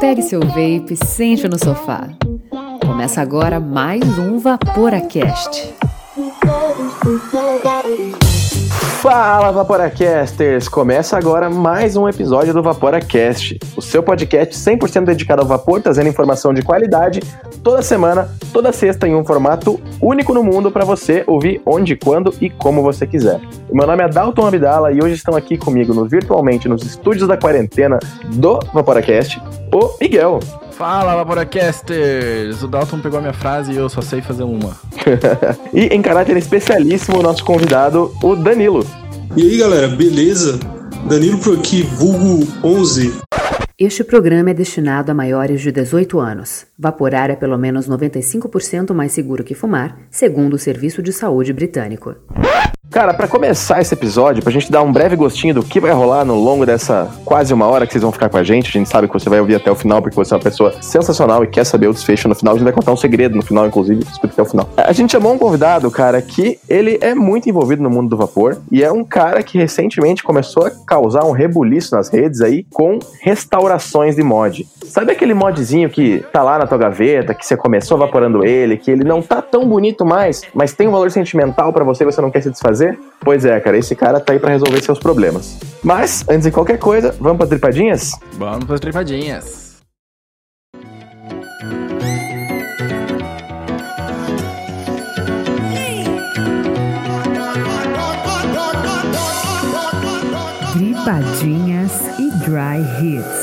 Pegue seu vape, sente no sofá. Começa agora mais um VaporaCast. Fala Vaporacasters! Começa agora mais um episódio do VaporaCast, o seu podcast 100% dedicado ao vapor, trazendo informação de qualidade toda semana, toda sexta em um formato único no mundo para você ouvir onde, quando e como você quiser. Meu nome é Dalton Abdala e hoje estão aqui comigo no, virtualmente nos estúdios da quarentena do VaporaCast, o Miguel. Fala, Laboracasters! O Dalton pegou a minha frase e eu só sei fazer uma. e em caráter especialíssimo, o nosso convidado, o Danilo. E aí, galera, beleza? Danilo por aqui, vulgo 11. Este programa é destinado a maiores de 18 anos. Vaporar é pelo menos 95% mais seguro que fumar, segundo o Serviço de Saúde Britânico. Cara, para começar esse episódio, pra gente dar um breve gostinho do que vai rolar no longo dessa quase uma hora que vocês vão ficar com a gente, a gente sabe que você vai ouvir até o final porque você é uma pessoa sensacional e quer saber o desfecho no final. A gente vai contar um segredo no final, inclusive, escuta até o final. A gente chamou um convidado, cara, que ele é muito envolvido no mundo do vapor e é um cara que recentemente começou a causar um rebuliço nas redes aí com restaurações de mod. Sabe aquele modzinho que tá lá na tua gaveta, que você começou vaporando ele, que ele não tá tão bonito mais, mas tem um valor sentimental para você e você não quer se desfazer? Fazer? Pois é, cara, esse cara tá aí para resolver seus problemas. Mas, antes de qualquer coisa, vamos para tripadinhas? Vamos para tripadinhas. Tripadinhas e Dry Hits.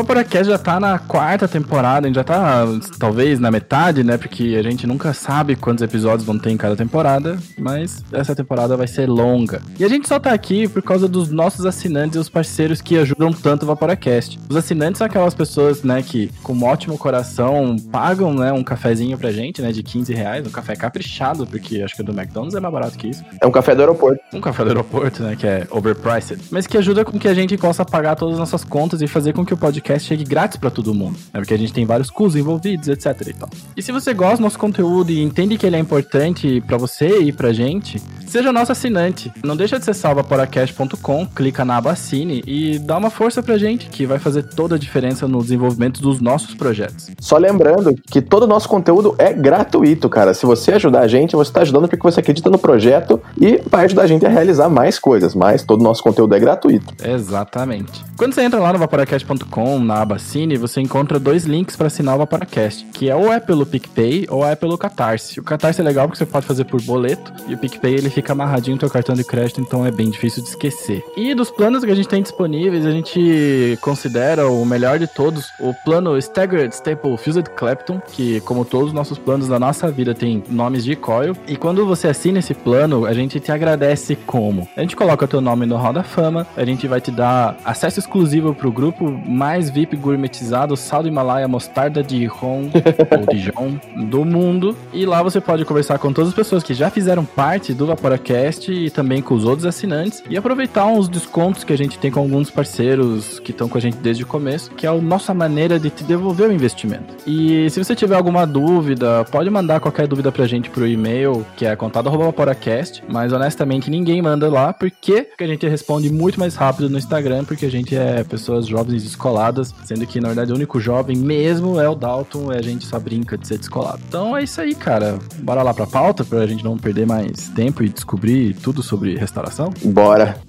Vaporacast já tá na quarta temporada, a gente já tá talvez na metade, né? Porque a gente nunca sabe quantos episódios vão ter em cada temporada, mas essa temporada vai ser longa. E a gente só tá aqui por causa dos nossos assinantes e os parceiros que ajudam tanto o Vaporacast. Os assinantes são aquelas pessoas, né, que com um ótimo coração pagam, né, um cafezinho pra gente, né, de 15 reais, um café caprichado, porque acho que o do McDonald's é mais barato que isso. É um café do aeroporto. Um café do aeroporto, né, que é overpriced, mas que ajuda com que a gente possa pagar todas as nossas contas e fazer com que o podcast podcast chegue grátis para todo mundo. É porque a gente tem vários custos envolvidos, etc e tal. E se você gosta do nosso conteúdo e entende que ele é importante para você e pra gente, seja nosso assinante. Não deixa de acessar vaporacast.com, clica na aba Assine e dá uma força pra gente, que vai fazer toda a diferença no desenvolvimento dos nossos projetos. Só lembrando que todo o nosso conteúdo é gratuito, cara. Se você ajudar a gente, você está ajudando porque você acredita no projeto e vai ajudar a gente a realizar mais coisas, mas todo o nosso conteúdo é gratuito. Exatamente. Quando você entra lá no vaporacast.com, na aba Cine, você encontra dois links para assinar o Vaporacast, que é ou é pelo PicPay ou é pelo Catarse. O Catarse é legal porque você pode fazer por boleto e o PicPay ele fica amarradinho no seu cartão de crédito, então é bem difícil de esquecer. E dos planos que a gente tem disponíveis, a gente considera o melhor de todos o plano Staggered Staple Fused Clapton, que como todos os nossos planos da nossa vida tem nomes de coil. E quando você assina esse plano, a gente te agradece como? A gente coloca o teu nome no Hall da Fama, a gente vai te dar acesso exclusivo pro grupo mais VIP gourmetizado, sal do Himalaia, mostarda de Ron ou Dijon do mundo. E lá você pode conversar com todas as pessoas que já fizeram parte do Vaporacast e também com os outros assinantes e aproveitar uns descontos que a gente tem com alguns parceiros que estão com a gente desde o começo, que é a nossa maneira de te devolver o investimento. E se você tiver alguma dúvida, pode mandar qualquer dúvida pra gente pro e-mail, que é contato@vaporacast, mas honestamente ninguém manda lá, porque a gente responde muito mais rápido no Instagram, porque a gente é pessoas jovens descoladas, sendo que na verdade o único jovem mesmo é o Dalton, e a gente só brinca de ser descolado. Então é isso aí, cara. Bora lá pra pauta pra gente não perder mais tempo e descobrir tudo sobre restauração? Bora.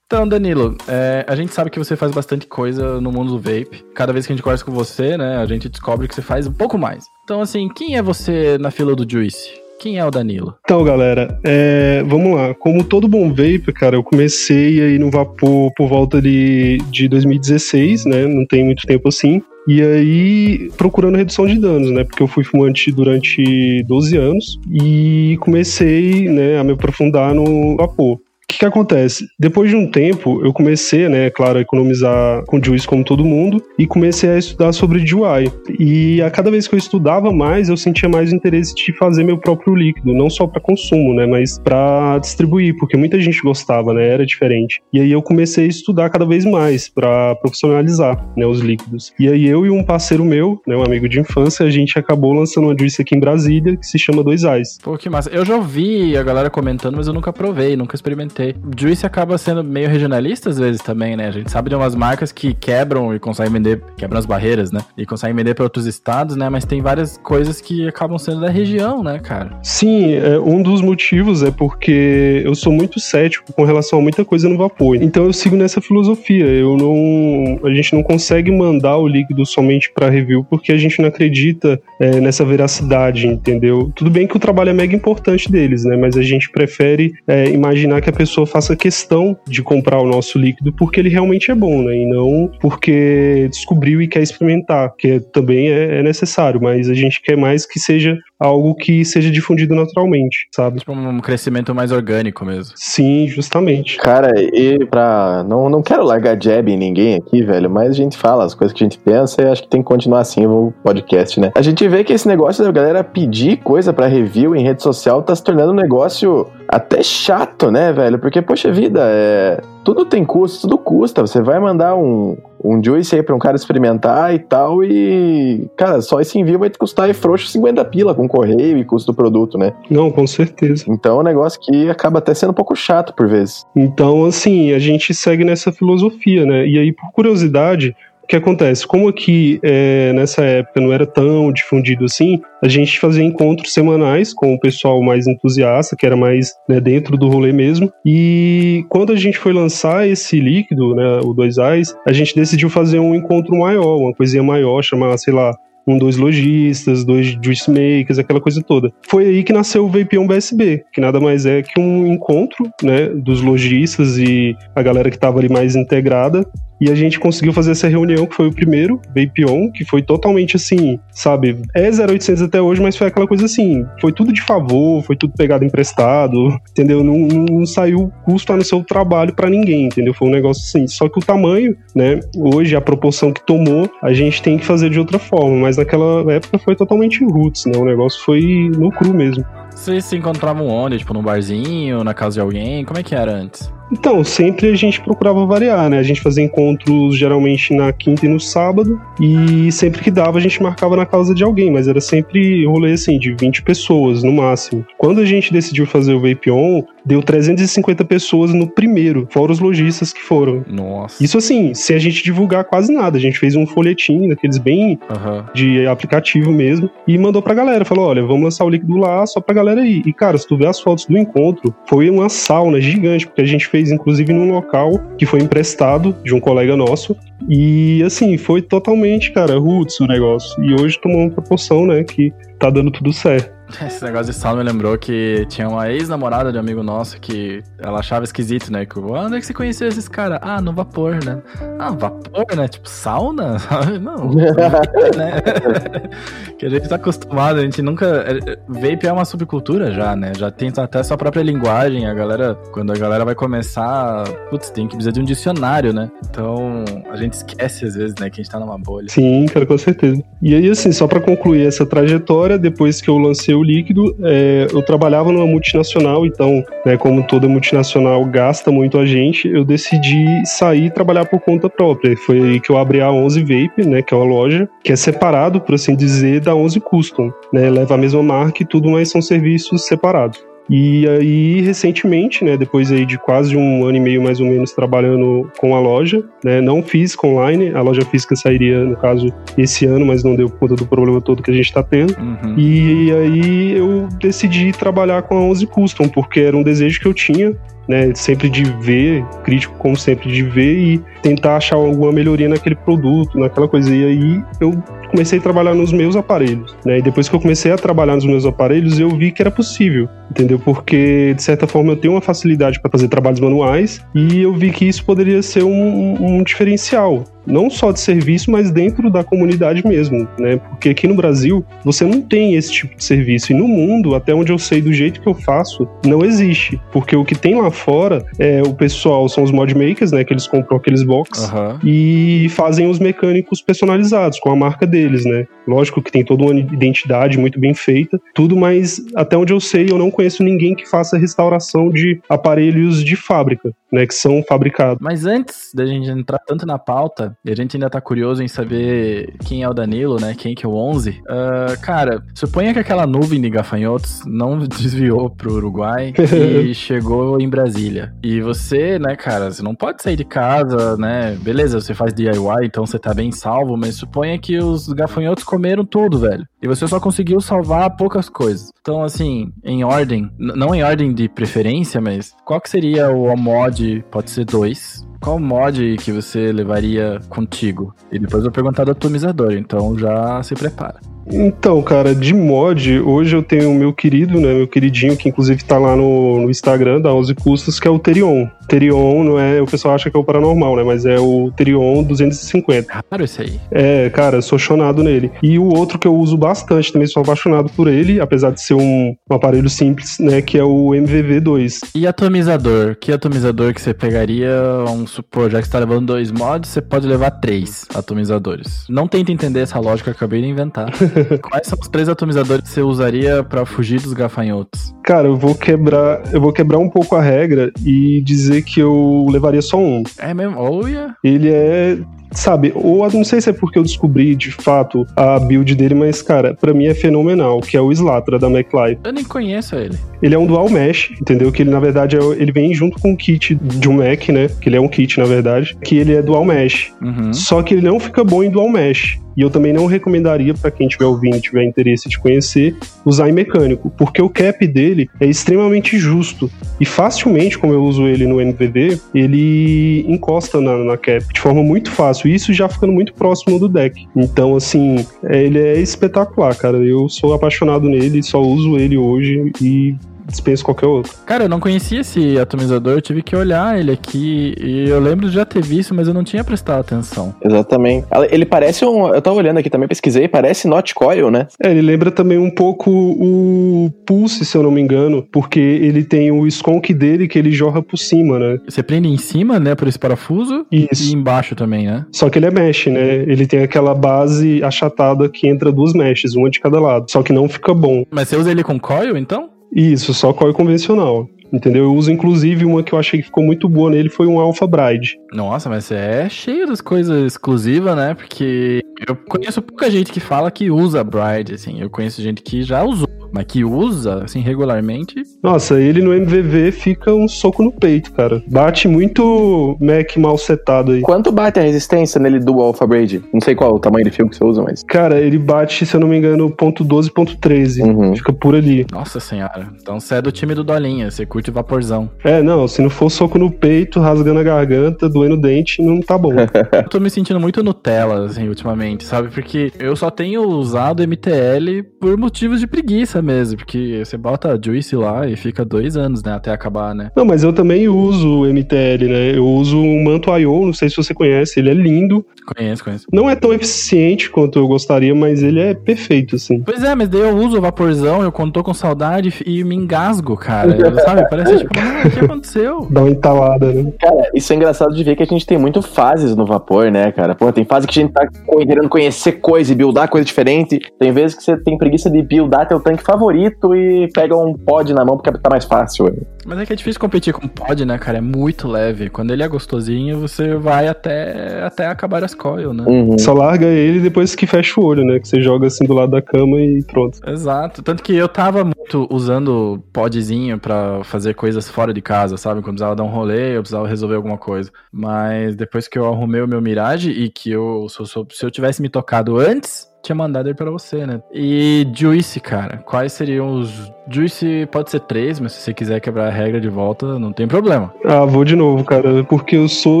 Então, Danilo, é, a gente sabe que você faz bastante coisa no mundo do vape. Cada vez que a gente conversa com você, né, a gente descobre que você faz um pouco mais. Então, assim, quem é você na fila do Juice? Quem é o Danilo? Então, galera, é, vamos lá. Como todo bom vape, cara, eu comecei aí no vapor por volta de, de 2016, né? Não tem muito tempo assim. E aí, procurando redução de danos, né? Porque eu fui fumante durante 12 anos e comecei, né, a me aprofundar no vapor. Que, que acontece? Depois de um tempo, eu comecei, né, claro, a economizar com juice como todo mundo e comecei a estudar sobre DUI. E a cada vez que eu estudava mais, eu sentia mais interesse de fazer meu próprio líquido, não só para consumo, né, mas para distribuir, porque muita gente gostava, né, era diferente. E aí eu comecei a estudar cada vez mais para profissionalizar, né, os líquidos. E aí eu e um parceiro meu, né, um amigo de infância, a gente acabou lançando uma juice aqui em Brasília que se chama Dois Ais. Pô, que massa. Eu já ouvi a galera comentando, mas eu nunca provei, nunca experimentei. Juice acaba sendo meio regionalista às vezes também, né? A gente sabe de umas marcas que quebram e conseguem vender, quebram as barreiras, né? E conseguem vender para outros estados, né? Mas tem várias coisas que acabam sendo da região, né, cara? Sim, é, um dos motivos é porque eu sou muito cético com relação a muita coisa no vapor. Então eu sigo nessa filosofia. Eu não, a gente não consegue mandar o líquido somente para review porque a gente não acredita é, nessa veracidade, entendeu? Tudo bem que o trabalho é mega importante deles, né? Mas a gente prefere é, imaginar que a pessoa faça questão de comprar o nosso líquido porque ele realmente é bom, né? E não porque descobriu e quer experimentar, que também é, é necessário, mas a gente quer mais que seja algo que seja difundido naturalmente, sabe? Tipo um crescimento mais orgânico mesmo. Sim, justamente. Cara, e pra. Não, não quero largar jab em ninguém aqui, velho, mas a gente fala as coisas que a gente pensa e acho que tem que continuar assim o podcast, né? A gente vê que esse negócio da galera pedir coisa para review em rede social tá se tornando um negócio até chato, né, velho? Porque, poxa vida, é... tudo tem custo, tudo custa. Você vai mandar um, um juice aí pra um cara experimentar e tal, e, cara, só esse envio vai te custar aí frouxo 50 pila com correio e custo do produto, né? Não, com certeza. Então é um negócio que acaba até sendo um pouco chato por vezes. Então, assim, a gente segue nessa filosofia, né? E aí, por curiosidade, o que acontece? Como aqui é, nessa época não era tão difundido assim, a gente fazia encontros semanais com o pessoal mais entusiasta, que era mais né, dentro do rolê mesmo. E quando a gente foi lançar esse líquido, né, o Dois Ais, a gente decidiu fazer um encontro maior, uma coisinha maior, chamar, sei lá, um, dois lojistas, dois juice makers, aquela coisa toda. Foi aí que nasceu o Vapion BSB, que nada mais é que um encontro, né, dos lojistas e a galera que estava ali mais integrada e a gente conseguiu fazer essa reunião, que foi o primeiro, Vapion, que foi totalmente assim, sabe? É 0800 até hoje, mas foi aquela coisa assim, foi tudo de favor, foi tudo pegado emprestado, entendeu? Não, não saiu custo no seu trabalho para ninguém, entendeu? Foi um negócio assim. Só que o tamanho, né? Hoje, a proporção que tomou, a gente tem que fazer de outra forma, mas naquela época foi totalmente roots, né? O negócio foi no cru mesmo. Vocês se encontravam onde? Tipo, num barzinho, na casa de alguém? Como é que era antes? Então, sempre a gente procurava variar, né? A gente fazia encontros geralmente na quinta e no sábado, e sempre que dava a gente marcava na casa de alguém, mas era sempre rolê assim, de 20 pessoas no máximo. Quando a gente decidiu fazer o Vape On, deu 350 pessoas no primeiro, fora os lojistas que foram. Nossa. Isso assim, sem a gente divulgar quase nada. A gente fez um folhetim daqueles bem Aham. de aplicativo mesmo e mandou pra galera. Falou: olha, vamos lançar o líquido lá só pra galera ir. E cara, se tu ver as fotos do encontro, foi uma sauna gigante, porque a gente fez inclusive num local que foi emprestado de um colega nosso. E assim, foi totalmente, cara, roots o negócio. E hoje tomou uma proporção, né, que tá dando tudo certo. Esse negócio de sauna me lembrou que tinha uma ex-namorada de um amigo nosso que ela achava esquisito, né? Que, ah, onde é que você conheceu esses caras? Ah, no vapor, né? Ah, vapor, né? Tipo, sauna? Não, né? que a gente tá acostumado, a gente nunca... é, é, Vape é uma subcultura já, né? Já tem até sua própria linguagem, a galera... Quando a galera vai começar, putz, tem que precisar de um dicionário, né? Então, a gente esquece às vezes, né? Que a gente tá numa bolha. Sim, cara, com certeza. E aí, assim, só pra concluir essa trajetória, depois que eu lancei o líquido, é, eu trabalhava numa multinacional, então, né, como toda multinacional gasta muito a gente, eu decidi sair e trabalhar por conta própria. Foi aí que eu abri a 11 Vape, né, que é uma loja que é separado, por assim dizer, da 11 Custom, né, leva a mesma marca e tudo, mas são serviços separados. E aí, recentemente, né, depois aí de quase um ano e meio mais ou menos trabalhando com a loja, né, não física online, a loja física sairia, no caso, esse ano, mas não deu conta do problema todo que a gente está tendo. Uhum. E aí eu decidi trabalhar com a 11 Custom, porque era um desejo que eu tinha, né, sempre de ver, crítico como sempre, de ver e tentar achar alguma melhoria naquele produto, naquela coisa. E aí eu comecei a trabalhar nos meus aparelhos, né, e depois que eu comecei a trabalhar nos meus aparelhos, eu vi que era possível, entendeu? Porque, de certa forma, eu tenho uma facilidade para fazer trabalhos manuais e eu vi que isso poderia ser um, um diferencial, não só de serviço, mas dentro da comunidade mesmo, né? Porque aqui no Brasil você não tem esse tipo de serviço e no mundo, até onde eu sei do jeito que eu faço, não existe, porque o que tem lá fora é o pessoal são os modmakers, né? Que eles compram aqueles box Aham. e fazem os mecânicos personalizados com a marca deles, né? Lógico que tem toda uma identidade muito bem feita, tudo, mas até onde eu sei, eu não conheço ninguém que faça restauração de aparelhos de fábrica, né? Que são fabricados. Mas antes da gente entrar tanto na pauta, e a gente ainda tá curioso em saber quem é o Danilo, né? Quem que é o 11. ah, cara, suponha que aquela nuvem de gafanhotos não desviou pro Uruguai e chegou em Brasília. E você, né, cara, você não pode sair de casa, né? Beleza, você faz DIY, então você tá bem salvo, mas suponha que os gafanhotos comeram tudo, velho. E você só conseguiu salvar poucas coisas. Então, assim, em ordem, não em ordem de preferência, mas qual que seria o mod, pode ser dois, qual mod que você levaria contigo? E depois eu vou perguntar do atomizador, então já se prepara. Então, cara, de mod, hoje eu tenho o meu querido, né, meu queridinho, que inclusive tá lá no, no Instagram da 11 Custos, que é o Terion. Terion não é, o pessoal acha que é o Paranormal, né, mas é o Terion 250. Raro esse aí. É, cara, sou chonado nele. E o outro que eu uso bastante, também sou apaixonado por ele, apesar de ser um, um aparelho simples, né, que é o MVV2. E atomizador? Que atomizador que você pegaria? Vamos supor, já que você tá levando dois mods, você pode levar três atomizadores. Não tenta entender essa lógica que eu acabei de inventar. Quais são os três atomizadores que você usaria pra fugir dos gafanhotos? Cara, eu vou quebrar, eu vou quebrar um pouco a regra e dizer que eu levaria só um. É mesmo? Olha! Ele é, sabe, ou não sei se é porque eu descobri de fato a build dele, mas cara, pra mim é fenomenal, que é o Slatra da MacLife. Eu nem conheço ele. Ele é um dual mesh, entendeu? Que ele na verdade é, ele vem junto com o kit de um Mac, né? Que ele é um kit na verdade, que ele é dual mesh. Uhum. Só que ele não fica bom em dual mesh. E eu também não recomendaria para quem estiver ouvindo e tiver interesse de conhecer, usar em mecânico, porque o cap dele é extremamente justo. E facilmente, como eu uso ele no NVD, ele encosta na, na cap de forma muito fácil. Isso já ficando muito próximo do deck. Então, assim, é, ele é espetacular, cara. Eu sou apaixonado nele, só uso ele hoje e dispenso qualquer outro. Cara, eu não conhecia esse atomizador, eu tive que olhar ele aqui e eu lembro de já ter visto, mas eu não tinha prestado atenção. Exatamente. Ela- Ele parece um. Eu tava olhando aqui também, pesquisei, parece Not Coil, né? É, ele lembra também um pouco o Pulse, se eu não me engano, porque ele tem o sconk dele que ele jorra por cima, né? Você prende em cima, né, por esse parafuso e Isso. embaixo também, né? Só que ele é mesh, né? Ele tem aquela base achatada que entra duas meshes, uma de cada lado. Só que não fica bom. Mas você usa ele com coil, então? Isso, só coil convencional. Entendeu? Eu uso inclusive uma que eu achei que ficou muito boa nele, foi um Alpha Bride. Nossa, mas é cheio das coisas exclusivas, né? Porque eu conheço pouca gente que fala que usa Bride, assim. Eu conheço gente que já usou, mas que usa, assim, regularmente. Nossa, ele no MVV fica um soco no peito, cara. Bate muito Mac mal setado aí. Quanto bate a resistência nele do Alpha Braid? Não sei qual o tamanho de fio que você usa, mas. Cara, ele bate, se eu não me engano, ponto .12, ponto .13. Uhum. Fica por ali. Nossa senhora. Então você é do time do Dolinha, você curte vaporzão. É, não, se não for soco no peito, rasgando a garganta, doendo o dente, não tá bom. Eu tô me sentindo muito Nutella, assim, ultimamente, sabe? Porque eu só tenho usado MTL por motivos de preguiça mesmo. Porque você bota Juice lá e fica dois anos, né? Até acabar, né? não, mas eu também uso o MTL, né? Eu uso um Manto I.O., não sei se você conhece, ele é lindo. Conheço, conheço. Não é tão eficiente quanto eu gostaria, mas ele é perfeito, assim. Pois é, mas daí eu uso o vaporzão, eu quando tô com saudade e me engasgo, cara. Sabe? Parece tipo, "Ah, o que aconteceu? Dá uma entalada, né? Cara, isso é engraçado de ver que a gente tem muito fases no vapor, né, cara? Pô, tem fase que a gente tá querendo conhecer coisa e buildar coisa diferente. Tem vezes que você tem preguiça de buildar teu tanque favorito e pega um pod na mão porque tá mais fácil. Mas é que é difícil competir com pod, né, cara? É muito leve. Quando ele é gostosinho, você vai até, até acabar as coil, né? Uhum. Só larga ele depois que fecha o olho, né? Que você joga assim do lado da cama e pronto. Exato. Tanto que eu tava muito usando podzinho pra fazer coisas fora de casa, sabe? Quando precisava dar um rolê, eu precisava resolver alguma coisa. Mas depois que eu arrumei o meu Mirage e que eu, se eu, se eu tivesse me tocado antes, tinha mandado ele pra você, né? E Juice, cara, quais seriam os. Juice pode ser três, mas se você quiser quebrar a regra de volta, não tem problema. Ah, vou de novo, cara, porque eu sou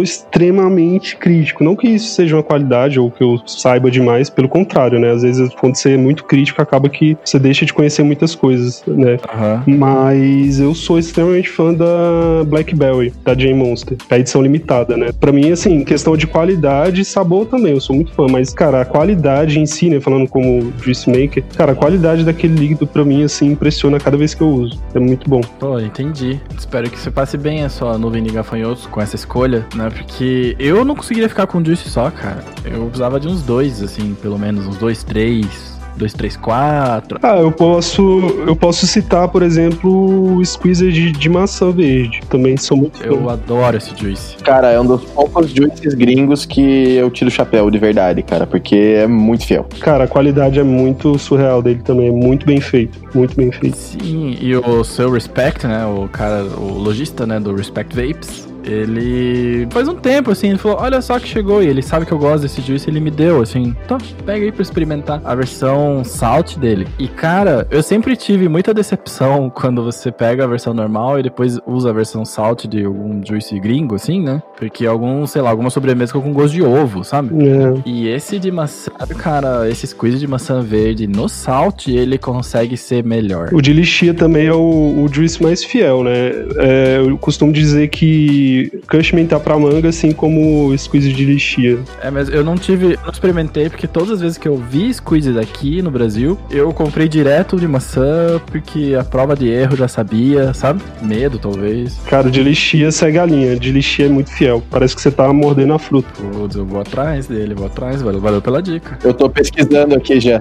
extremamente crítico. Não que isso seja uma qualidade ou que eu saiba demais, pelo contrário, né? Às vezes, quando você é muito crítico, acaba que você deixa de conhecer muitas coisas, né? Uhum. Mas eu sou extremamente fã da Blackberry, da Jane Monster, é a edição limitada, né? Pra mim, assim, questão de qualidade e sabor também, eu sou muito fã, mas, cara, a qualidade em si, né? Falando como juice maker, cara, a qualidade daquele líquido, pra mim, assim, impressiona cada vez que eu uso. É muito bom. Pô, entendi. Espero que você passe bem a sua nuvem de gafanhotos com essa escolha, né? Porque eu não conseguiria ficar com juice só, cara. Eu precisava de uns dois, assim, pelo menos, uns dois, três 2, 3, 4. Ah, eu posso, eu posso citar, por exemplo, o squeezer de, de maçã verde. Também sou muito Eu fã. adoro esse juice. Cara, é um dos poucos juices gringos que eu tiro o chapéu de verdade, cara, porque é muito fiel. Cara, a qualidade é muito surreal dele também. É muito bem feito. Muito bem feito. Sim, e o seu Respect, né? O cara, o lojista, né, do Respect Vapes. Ele faz um tempo assim, ele falou: Olha só que chegou, e ele sabe que eu gosto desse juice, ele me deu assim, então pega aí pra experimentar a versão salt dele. E cara, eu sempre tive muita decepção quando você pega a versão normal e depois usa a versão salt de algum juice gringo, assim, né? Porque algum, sei lá, alguma sobremesa com gosto de ovo, sabe? É. E esse de maçã, cara, esse squeeze de maçã verde no salt, ele consegue ser melhor. O de lixia também é o, o juice mais fiel, né? É, eu costumo dizer que Cushman tá pra manga, assim como o squeeze de lixia. É, mas eu não tive, não experimentei, porque todas as vezes que eu vi squeeze daqui no Brasil, eu comprei direto de maçã, porque a prova de erro já sabia, sabe? Medo, talvez. Cara, de lixia segue a linha. De lixia é muito fiel. Parece que você tá mordendo a fruta. Putz, eu vou atrás dele, vou atrás, valeu, valeu pela dica. Eu tô pesquisando aqui já.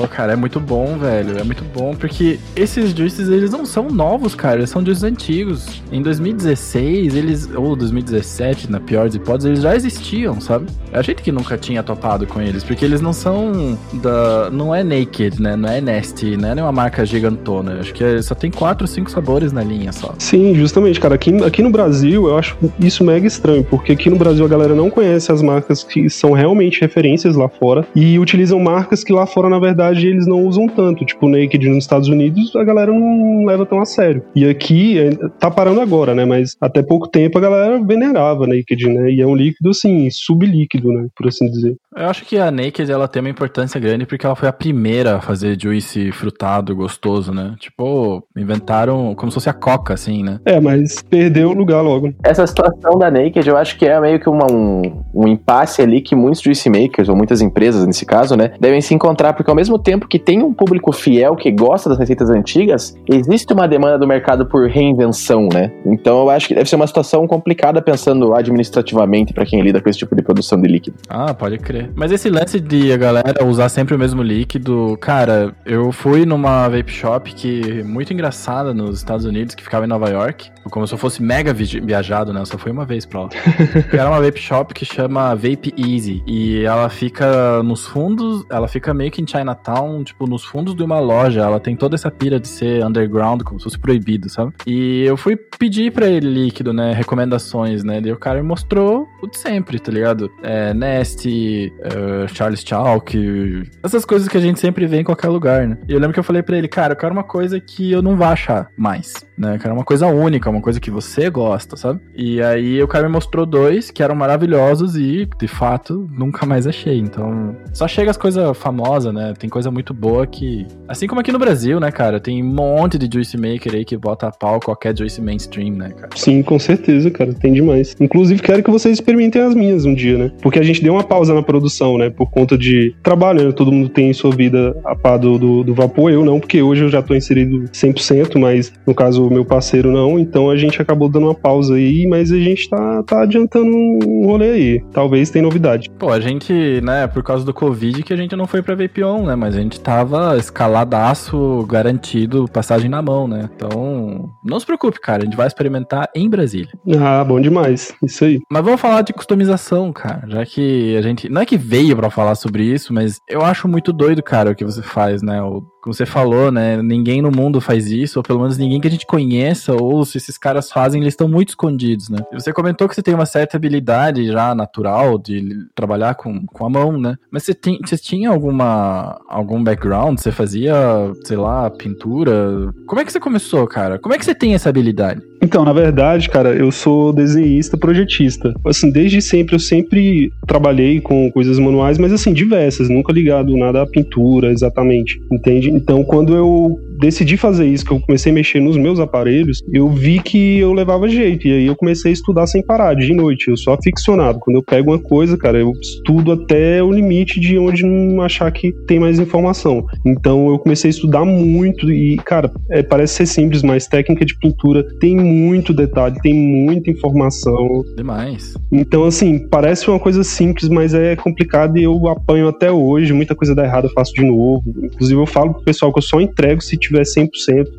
Ó, cara, é muito bom, velho, é muito bom, porque esses juices, eles não são novos, cara, eles são juices antigos. Em 2016, eles, ou 2017, na pior das hipóteses, eles já existiam, sabe? A gente que nunca tinha topado com eles, porque eles não são da, não é Naked, né, não é Nasty, não é nenhuma marca gigantona, acho que é- só tem quatro, cinco sabores na linha só. Sim, justamente, cara. Aqui, aqui no Brasil, eu acho isso mega estranho, porque aqui no Brasil a galera não conhece as marcas que são realmente referências lá fora e utilizam marcas que lá fora, na verdade, eles não usam tanto. Tipo, Naked nos Estados Unidos, a galera não leva tão a sério. E aqui, é, tá parando agora, né? Mas até pouco tempo a galera venerava Naked, né? E é um líquido, assim, sublíquido, né? Por assim dizer. Eu acho que a Naked ela tem uma importância grande porque ela foi a primeira a fazer juice frutado gostoso, né? Tipo, inventaram como se fosse a coca, assim, né? É, mas perdeu o lugar logo. Essa situação da Naked, eu acho que é meio que uma- um, um impasse ali que muitos juice makers, ou muitas empresas nesse caso, né, devem se encontrar, porque ao mesmo tempo que tem um público fiel que gosta das receitas antigas, existe uma demanda do mercado por reinvenção, né? Então eu acho que deve ser uma situação complicada pensando administrativamente pra quem lida com esse tipo de produção de líquido. Ah, pode crer. Mas esse lance de a galera usar sempre o mesmo líquido, cara, eu fui numa vape shop que muito engraçada nos Estados Unidos, que ficava em Nova York. Como se eu fosse mega vi- viajado, né? Eu só fui uma vez pra lá. Era uma vape shop que chama Vape Easy. E ela fica nos fundos, ela fica meio que em Chinatown, tipo, nos fundos de uma loja. Ela tem toda essa pira de ser underground, como se fosse proibido, sabe? E eu fui pedir pra ele líquido, né? Recomendações, né? E o cara me mostrou o de sempre, tá ligado? É, Nasty, é, Charles Chalk, essas coisas que a gente sempre vê em qualquer lugar, né? E eu lembro que eu falei pra ele, cara, eu quero uma coisa que eu não vou achar mais, né? Eu quero uma coisa única, uma coisa que você gosta, sabe? E aí o cara me mostrou dois que eram maravilhosos e, de fato, nunca mais achei. Então, só chega as coisas famosas, né? Tem coisa muito boa que. Assim como aqui no Brasil, né, cara? Tem um monte de juice maker aí que bota a pau qualquer juice mainstream, né, cara? Sim, com certeza, cara. Tem demais. Inclusive, quero que vocês experimentem as minhas um dia, né? Porque a gente deu uma pausa na produção, né? Por conta de trabalho, né? Todo mundo tem sua vida a par do, do, do vapor. Eu não, porque hoje eu já tô inserido 100%, mas no caso o meu parceiro não. Então a gente acabou dando uma pausa aí, mas a gente tá, tá adiantando um rolê aí. Talvez tenha novidade. Pô, a gente, né, por causa do Covid que a gente não foi pra Vapion, né? Mas a gente tava escaladaço, garantido, passagem na mão, né? Então, não se preocupe, cara. A gente vai experimentar em Brasília. Ah, bom demais. Isso aí. Mas vamos falar de customização, cara. Já que a gente. Não é que veio pra falar sobre isso, mas eu acho muito doido, cara, o que você faz, né? O como você falou, né? Ninguém no mundo faz isso, ou pelo menos ninguém que a gente conheça, ou se esses caras fazem, eles estão muito escondidos, né? Você comentou que você tem uma certa habilidade já natural de trabalhar com, com a mão, né? Mas você, tem, você tinha alguma algum background? Você fazia, sei lá, pintura? Como é que você começou, cara? Como é que você tem essa habilidade? Então, na verdade, cara, eu sou desenhista, projetista. Assim, desde sempre eu sempre trabalhei com coisas manuais, mas assim, diversas, nunca ligado nada à pintura exatamente, entende? Então, quando eu decidi fazer isso, que eu comecei a mexer nos meus aparelhos, eu vi que eu levava jeito. E aí eu comecei a estudar sem parar, de noite. Eu sou aficionado. Quando eu pego uma coisa, cara, eu estudo até o limite de onde não achar que tem mais informação. Então eu comecei a estudar muito e, cara, é, parece ser simples, mas técnica de pintura tem muito detalhe, tem muita informação. Demais. Então, assim, parece uma coisa simples, mas é complicado e eu apanho até hoje. Muita coisa dá errado, eu faço de novo. Inclusive, eu falo pro pessoal que eu só entrego se tiver 100%.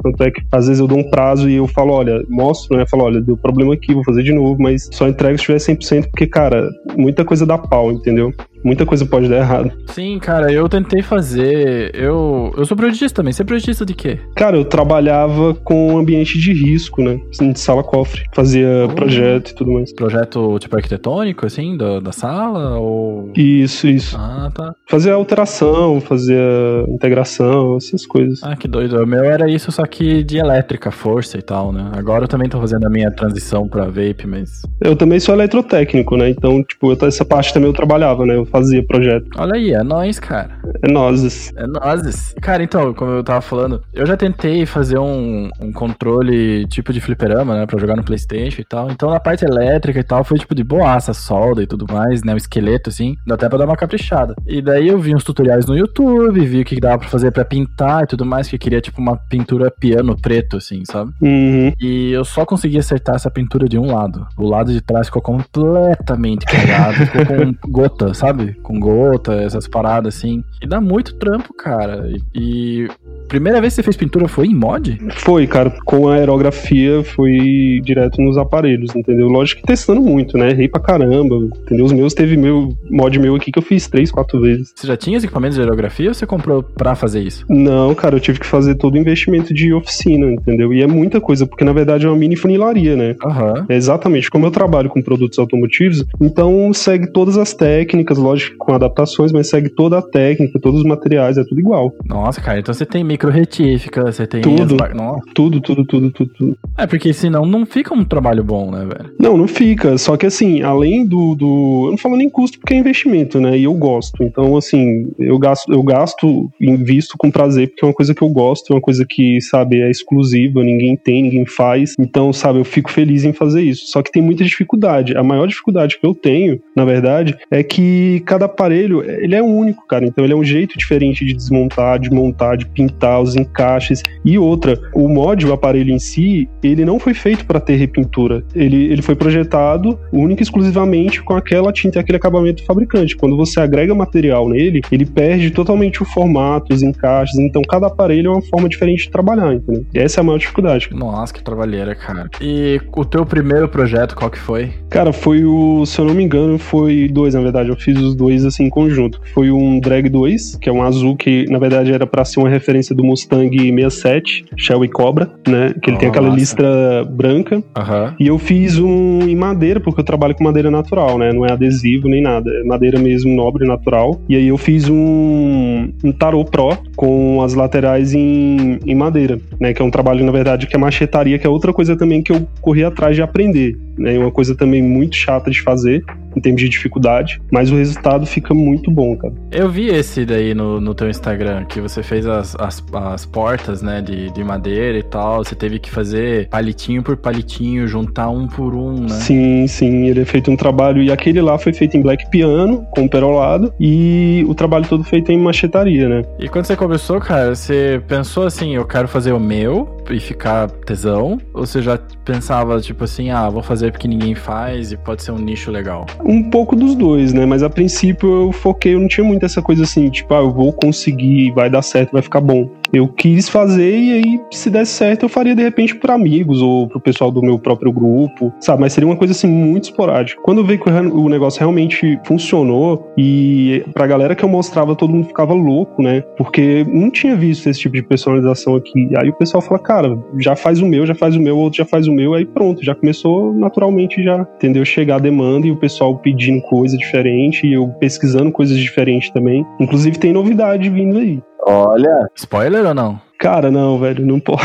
Tanto é que às vezes eu dou um prazo e eu falo, olha, mostro, né? Falo, olha, deu problema aqui, vou fazer de novo, mas só entrego se tiver 100%, porque, cara, muita coisa dá pau, entendeu? Muita coisa pode dar errado. Sim, cara, eu tentei fazer. Eu, eu sou projetista também. Você é projetista de quê? Cara, eu trabalhava com ambiente de risco, né? Assim, de sala cofre. Fazia oh. projeto e tudo mais. Projeto tipo arquitetônico, assim, da, da sala? Ou... Isso, isso. Ah, tá. Fazia alteração, fazia integração, essas coisas. Ah, que doido. O meu era isso, só que de elétrica, força e tal, né? Agora eu também tô fazendo a minha transição pra vape, mas. Eu também sou eletrotécnico, né? Então, tipo, eu, essa parte também eu trabalhava, né? Eu fazia projeto. Olha aí, é nós, cara. É nozes. É nozes. Cara, então, como eu tava falando, eu já tentei fazer um, um controle tipo de fliperama, né, pra jogar no Playstation e tal. Então, na parte elétrica e tal, foi tipo de boaça, solda e tudo mais, né, o esqueleto, assim, dá até pra dar uma caprichada. E daí eu vi uns tutoriais no YouTube, vi o que dava pra fazer pra pintar e tudo mais, que eu queria, tipo, uma pintura piano preto, assim, sabe? Uhum. E eu só consegui acertar essa pintura de um lado. O lado de trás ficou completamente cagado, ficou com gota, sabe? Sabe? Com gota, essas paradas assim. E dá muito trampo, cara. E, e primeira vez que você fez pintura foi em mod? Foi, cara. Com a aerografia foi direto nos aparelhos, entendeu? Lógico que testando muito, né? Errei pra caramba, entendeu? Os meus teve meu mod meu aqui que eu fiz três, quatro vezes. Você já tinha os equipamentos de aerografia ou você comprou pra fazer isso? Não, cara, eu tive que fazer todo o investimento de oficina, entendeu? E é muita coisa, porque na verdade é uma mini funilaria, né? Aham. É exatamente. Como eu trabalho com produtos automotivos, então segue todas as técnicas, lógico, com adaptações, mas segue toda a técnica, todos os materiais, é tudo igual. Nossa, cara, então você tem micro retífica, você tem. Tudo. As... Tudo, tudo, tudo, tudo, tudo. É, porque senão não fica um trabalho bom, né, velho? Não, não fica. Só que assim, além do. do... Eu não falo nem custo porque é investimento, né? E eu gosto. Então, assim, eu gasto, eu gasto, invisto com prazer, porque é uma coisa que eu gosto, é uma coisa que, sabe, é exclusiva, ninguém tem, ninguém faz. Então, sabe, eu fico feliz em fazer isso. Só que tem muita dificuldade. A maior dificuldade que eu tenho, na verdade, é que cada aparelho, ele é único, cara. Então ele é um jeito diferente de desmontar, de montar, de pintar os encaixes. E outra, o mod, o aparelho em si, ele não foi feito para ter repintura. Ele, ele foi projetado única e exclusivamente com aquela tinta e aquele acabamento do fabricante. Quando você agrega material nele, ele perde totalmente o formato, os encaixes. Então cada aparelho é uma forma diferente de trabalhar, entendeu? E essa é a maior dificuldade. Nossa, que trabalheira, cara. E o teu primeiro projeto, qual que foi? Cara, foi o, se eu não me engano, foi dois, na verdade. Eu fiz os dois assim em conjunto. Foi um Drag 2, que é um azul que na verdade era para ser uma referência do Mustang 67, Shell e Cobra, né? Que ele oh, tem aquela massa. listra branca. Uhum. E eu fiz um em madeira, porque eu trabalho com madeira natural, né? Não é adesivo nem nada, é madeira mesmo nobre, natural. E aí eu fiz um, um Tarot Pro com as laterais em, em madeira, né? Que é um trabalho, na verdade, que é machetaria, que é outra coisa também que eu corri atrás de aprender. Né? Uma coisa também muito chata de fazer, em termos de dificuldade, mas o resultado fica muito bom, cara. Eu vi esse daí no, no teu Instagram, que você fez as, as, as portas, né, de, de madeira e tal, você teve que fazer palitinho por palitinho, juntar um por um, né? Sim, sim, ele é feito um trabalho, e aquele lá foi feito em black piano, com perolado, e o trabalho todo feito em machetaria, né? E quando você começou, cara, você pensou assim, eu quero fazer o meu e ficar tesão, ou você já pensava, tipo assim, ah, vou fazer porque ninguém faz e pode ser um nicho legal? Um pouco dos dois, né? Mas a princípio eu foquei, eu não tinha muito essa coisa assim, tipo, ah, eu vou conseguir, vai dar certo, vai ficar bom. Eu quis fazer e aí, se desse certo, eu faria de repente para amigos ou pro pessoal do meu próprio grupo, sabe? Mas seria uma coisa assim muito esporádica. Quando eu vi que o negócio realmente funcionou e pra galera que eu mostrava, todo mundo ficava louco, né? Porque não tinha visto esse tipo de personalização aqui. Aí o pessoal fala, cara, já faz o meu, já faz o meu, outro já faz o meu, aí pronto, já começou naturalmente já, entendeu? Chegar a demanda e o pessoal pedindo coisa diferente e eu pesquisando coisas diferentes também. Inclusive tem novidade vindo aí. Olha. Spoiler ou não? Cara, não, velho, não pode.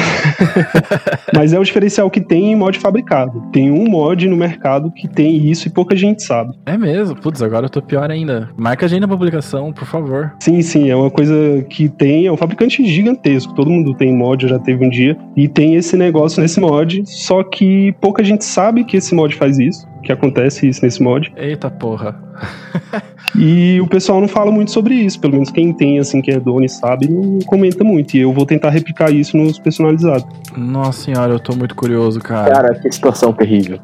Mas é o diferencial que tem em mod fabricado. Tem um mod no mercado que tem isso e pouca gente sabe. É mesmo? Putz, agora eu tô pior ainda. Marca a gente na publicação, por favor. Sim, sim, é uma coisa que tem. É um fabricante gigantesco. Todo mundo tem mod, já teve um dia. E tem esse negócio nesse mod. Só que pouca gente sabe que esse mod faz isso. Que acontece isso nesse mod. Eita porra. E o pessoal não fala muito sobre isso, pelo menos quem tem, assim, que é dono e sabe, não comenta muito. E eu vou tentar replicar isso nos personalizados. Nossa senhora, eu tô muito curioso, cara. Cara, que situação terrível.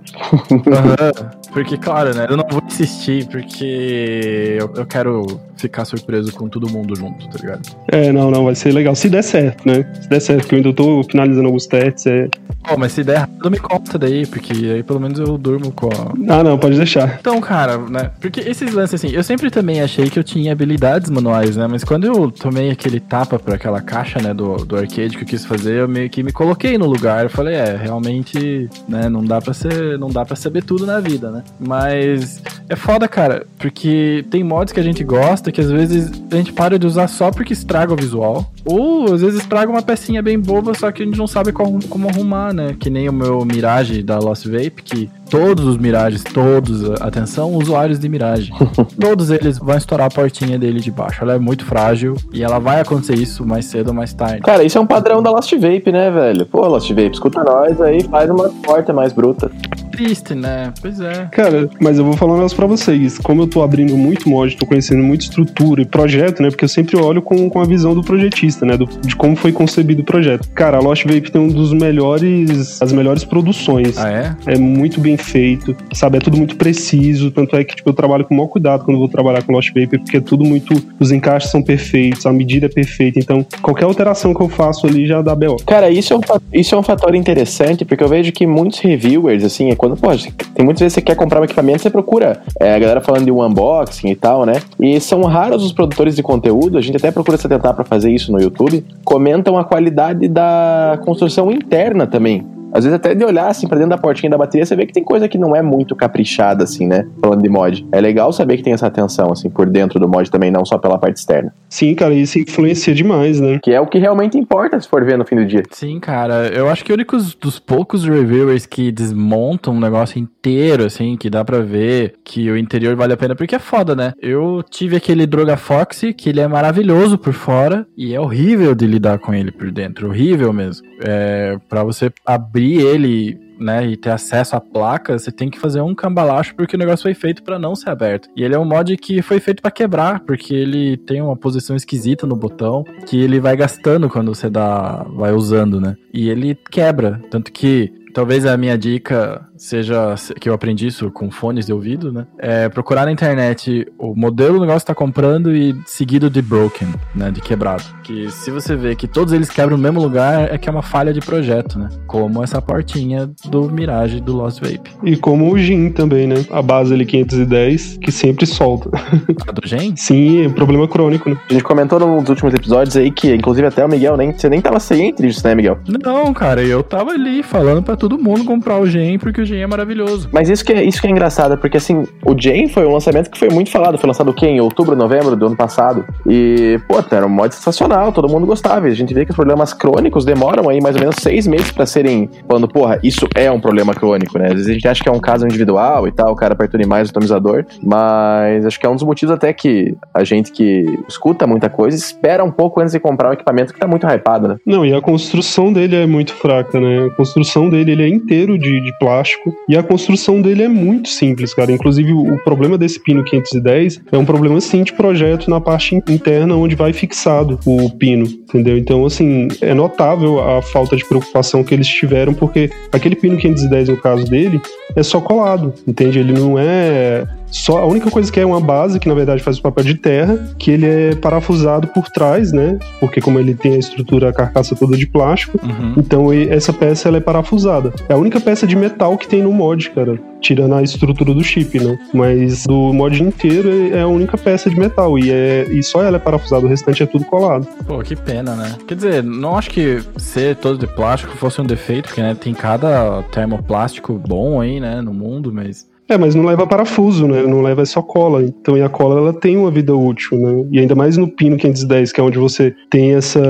Uhum. Porque, claro, né? Eu não vou insistir, porque eu, eu, quero ficar surpreso com todo mundo junto, tá ligado? É, não, não, vai ser legal. Se der certo, né? Se der certo, que eu ainda tô finalizando alguns testes. É... Pô, mas se der errado, me conta daí, porque aí pelo menos eu durmo com a... Ah, não, pode deixar. Então, cara, né? Porque esses lances, assim, eu sempre também achei que eu tinha habilidades manuais, né? Mas quando eu tomei aquele tapa pra aquela caixa, né, do, do arcade que eu quis fazer, eu meio que me coloquei no lugar. Eu falei, é, realmente, né, não dá pra ser, não dá pra saber tudo na vida, né? Mas é foda, cara, porque tem mods que a gente gosta que às vezes a gente para de usar só porque estraga o visual. Ou às vezes estraga uma pecinha bem boba, só que a gente não sabe como, como arrumar, né? Que nem o meu Mirage da Lost Vape, que todos os Mirages, todos, atenção, usuários de Mirage, todos eles vão estourar a portinha dele de baixo. Ela é muito frágil e ela vai acontecer isso mais cedo ou mais tarde. Cara, isso é um padrão da Lost Vape, né, velho? Pô, Lost Vape, escuta nós aí, faz uma porta mais bruta. Triste, né? Pois é. Cara, mas eu vou falar um negócio pra vocês. Como eu tô abrindo muito mod, tô conhecendo muita estrutura e projeto, né? Porque eu sempre olho com, com a visão do projetista, né? Do, de como foi concebido o projeto. Cara, a Lost Vape tem um dos melhores, as melhores produções. Ah, é? É muito bem feito, sabe? É tudo muito preciso. Tanto é que, tipo, eu trabalho com o maior cuidado quando vou trabalhar com Lost Vape, porque é tudo muito. Os encaixes são perfeitos, a medida é perfeita. Então, qualquer alteração que eu faço ali já dá BO. Cara, isso é um, isso é um fator interessante, porque eu vejo que muitos reviewers, assim, é quando, pô, tem muitas vezes você quer comprar um equipamento, você procura é, a galera falando de um unboxing e tal, né? E são raros os produtores de conteúdo, a gente até procura se tentar para fazer isso no YouTube, comentam a qualidade da construção interna também. Às vezes até de olhar assim pra dentro da portinha da bateria, você vê que tem coisa que não é muito caprichada, assim, né? Falando de mod. É legal saber que tem essa atenção, assim, por dentro do mod também, não só pela parte externa. Sim, cara, isso influencia demais, né? Que é o que realmente importa, se for ver no fim do dia. Sim, cara. Eu acho que o único dos poucos reviewers que desmontam um negócio inteiro, assim, que dá pra ver que o interior vale a pena, porque é foda, né? Eu tive aquele Droga Fox, que ele é maravilhoso por fora e é horrível de lidar com ele por dentro. Horrível mesmo. É, pra você abrir abrir ele, né, e ter acesso à placa, você tem que fazer um cambalacho porque o negócio foi feito para não ser aberto. E ele é um mod que foi feito para quebrar, porque ele tem uma posição esquisita no botão que ele vai gastando quando você dá, vai usando, né? E ele quebra, tanto que talvez a minha dica seja que eu aprendi isso com fones de ouvido, né? É procurar na internet o modelo do negócio que tá comprando e seguido de broken, né? De quebrado. Que se você vê que todos eles quebram no mesmo lugar, é que é uma falha de projeto, né? Como essa portinha do Mirage do Lost Vape. E como o GIN também, né? A base ali 510, que sempre solta. A do GEN? Sim, é problema crônico, né? A gente comentou nos últimos episódios aí que, inclusive, até o Miguel, nem, você nem tava ciente disso, né, Miguel? Não, cara, eu tava ali falando para todo mundo comprar o GEN porque o É maravilhoso. Mas isso que, é, isso que é engraçado, porque assim, o Jane foi um lançamento que foi muito falado. Foi lançado o quê? Em outubro, novembro do ano passado. E, pô, era um mod sensacional, todo mundo gostava. E a gente vê que os problemas crônicos demoram aí mais ou menos seis meses para serem. Falando, porra, isso é um problema crônico, né? Às vezes a gente acha que é um caso individual e tal, o cara apertou demais o atomizador. Mas acho que é um dos motivos até que a gente que escuta muita coisa espera um pouco antes de comprar um equipamento que tá muito hypado, né? Não, e a construção dele é muito fraca, né? A construção dele ele é inteiro de, de plástico e a construção dele é muito simples, cara. Inclusive, o, problema desse pino 510 é um problema sim de projeto na parte interna onde vai fixado o pino, entendeu? Então, assim, é notável a falta de preocupação que eles tiveram, porque aquele pino 510, no caso dele, é só colado, entende? Ele não é Só a única coisa que é uma base, que na verdade faz o papel de terra, que ele é parafusado por trás, né? Porque como ele tem a estrutura, a carcaça toda de plástico, Uhum. então essa peça ela é parafusada. É a única peça de metal que tem no mod, cara. Tirando a estrutura do chip, né? Mas do mod inteiro é é a única peça de metal. E, é, e só ela é parafusada, o restante é tudo colado. Pô, que pena, né? Quer dizer, não acho que ser todo de plástico fosse um defeito, porque né, tem cada termoplástico bom aí, né, no mundo, mas. É, mas não leva parafuso, né? Não leva só cola. Então, e a cola ela tem uma vida útil, né? E ainda mais no pino 510, que é onde você tem essa.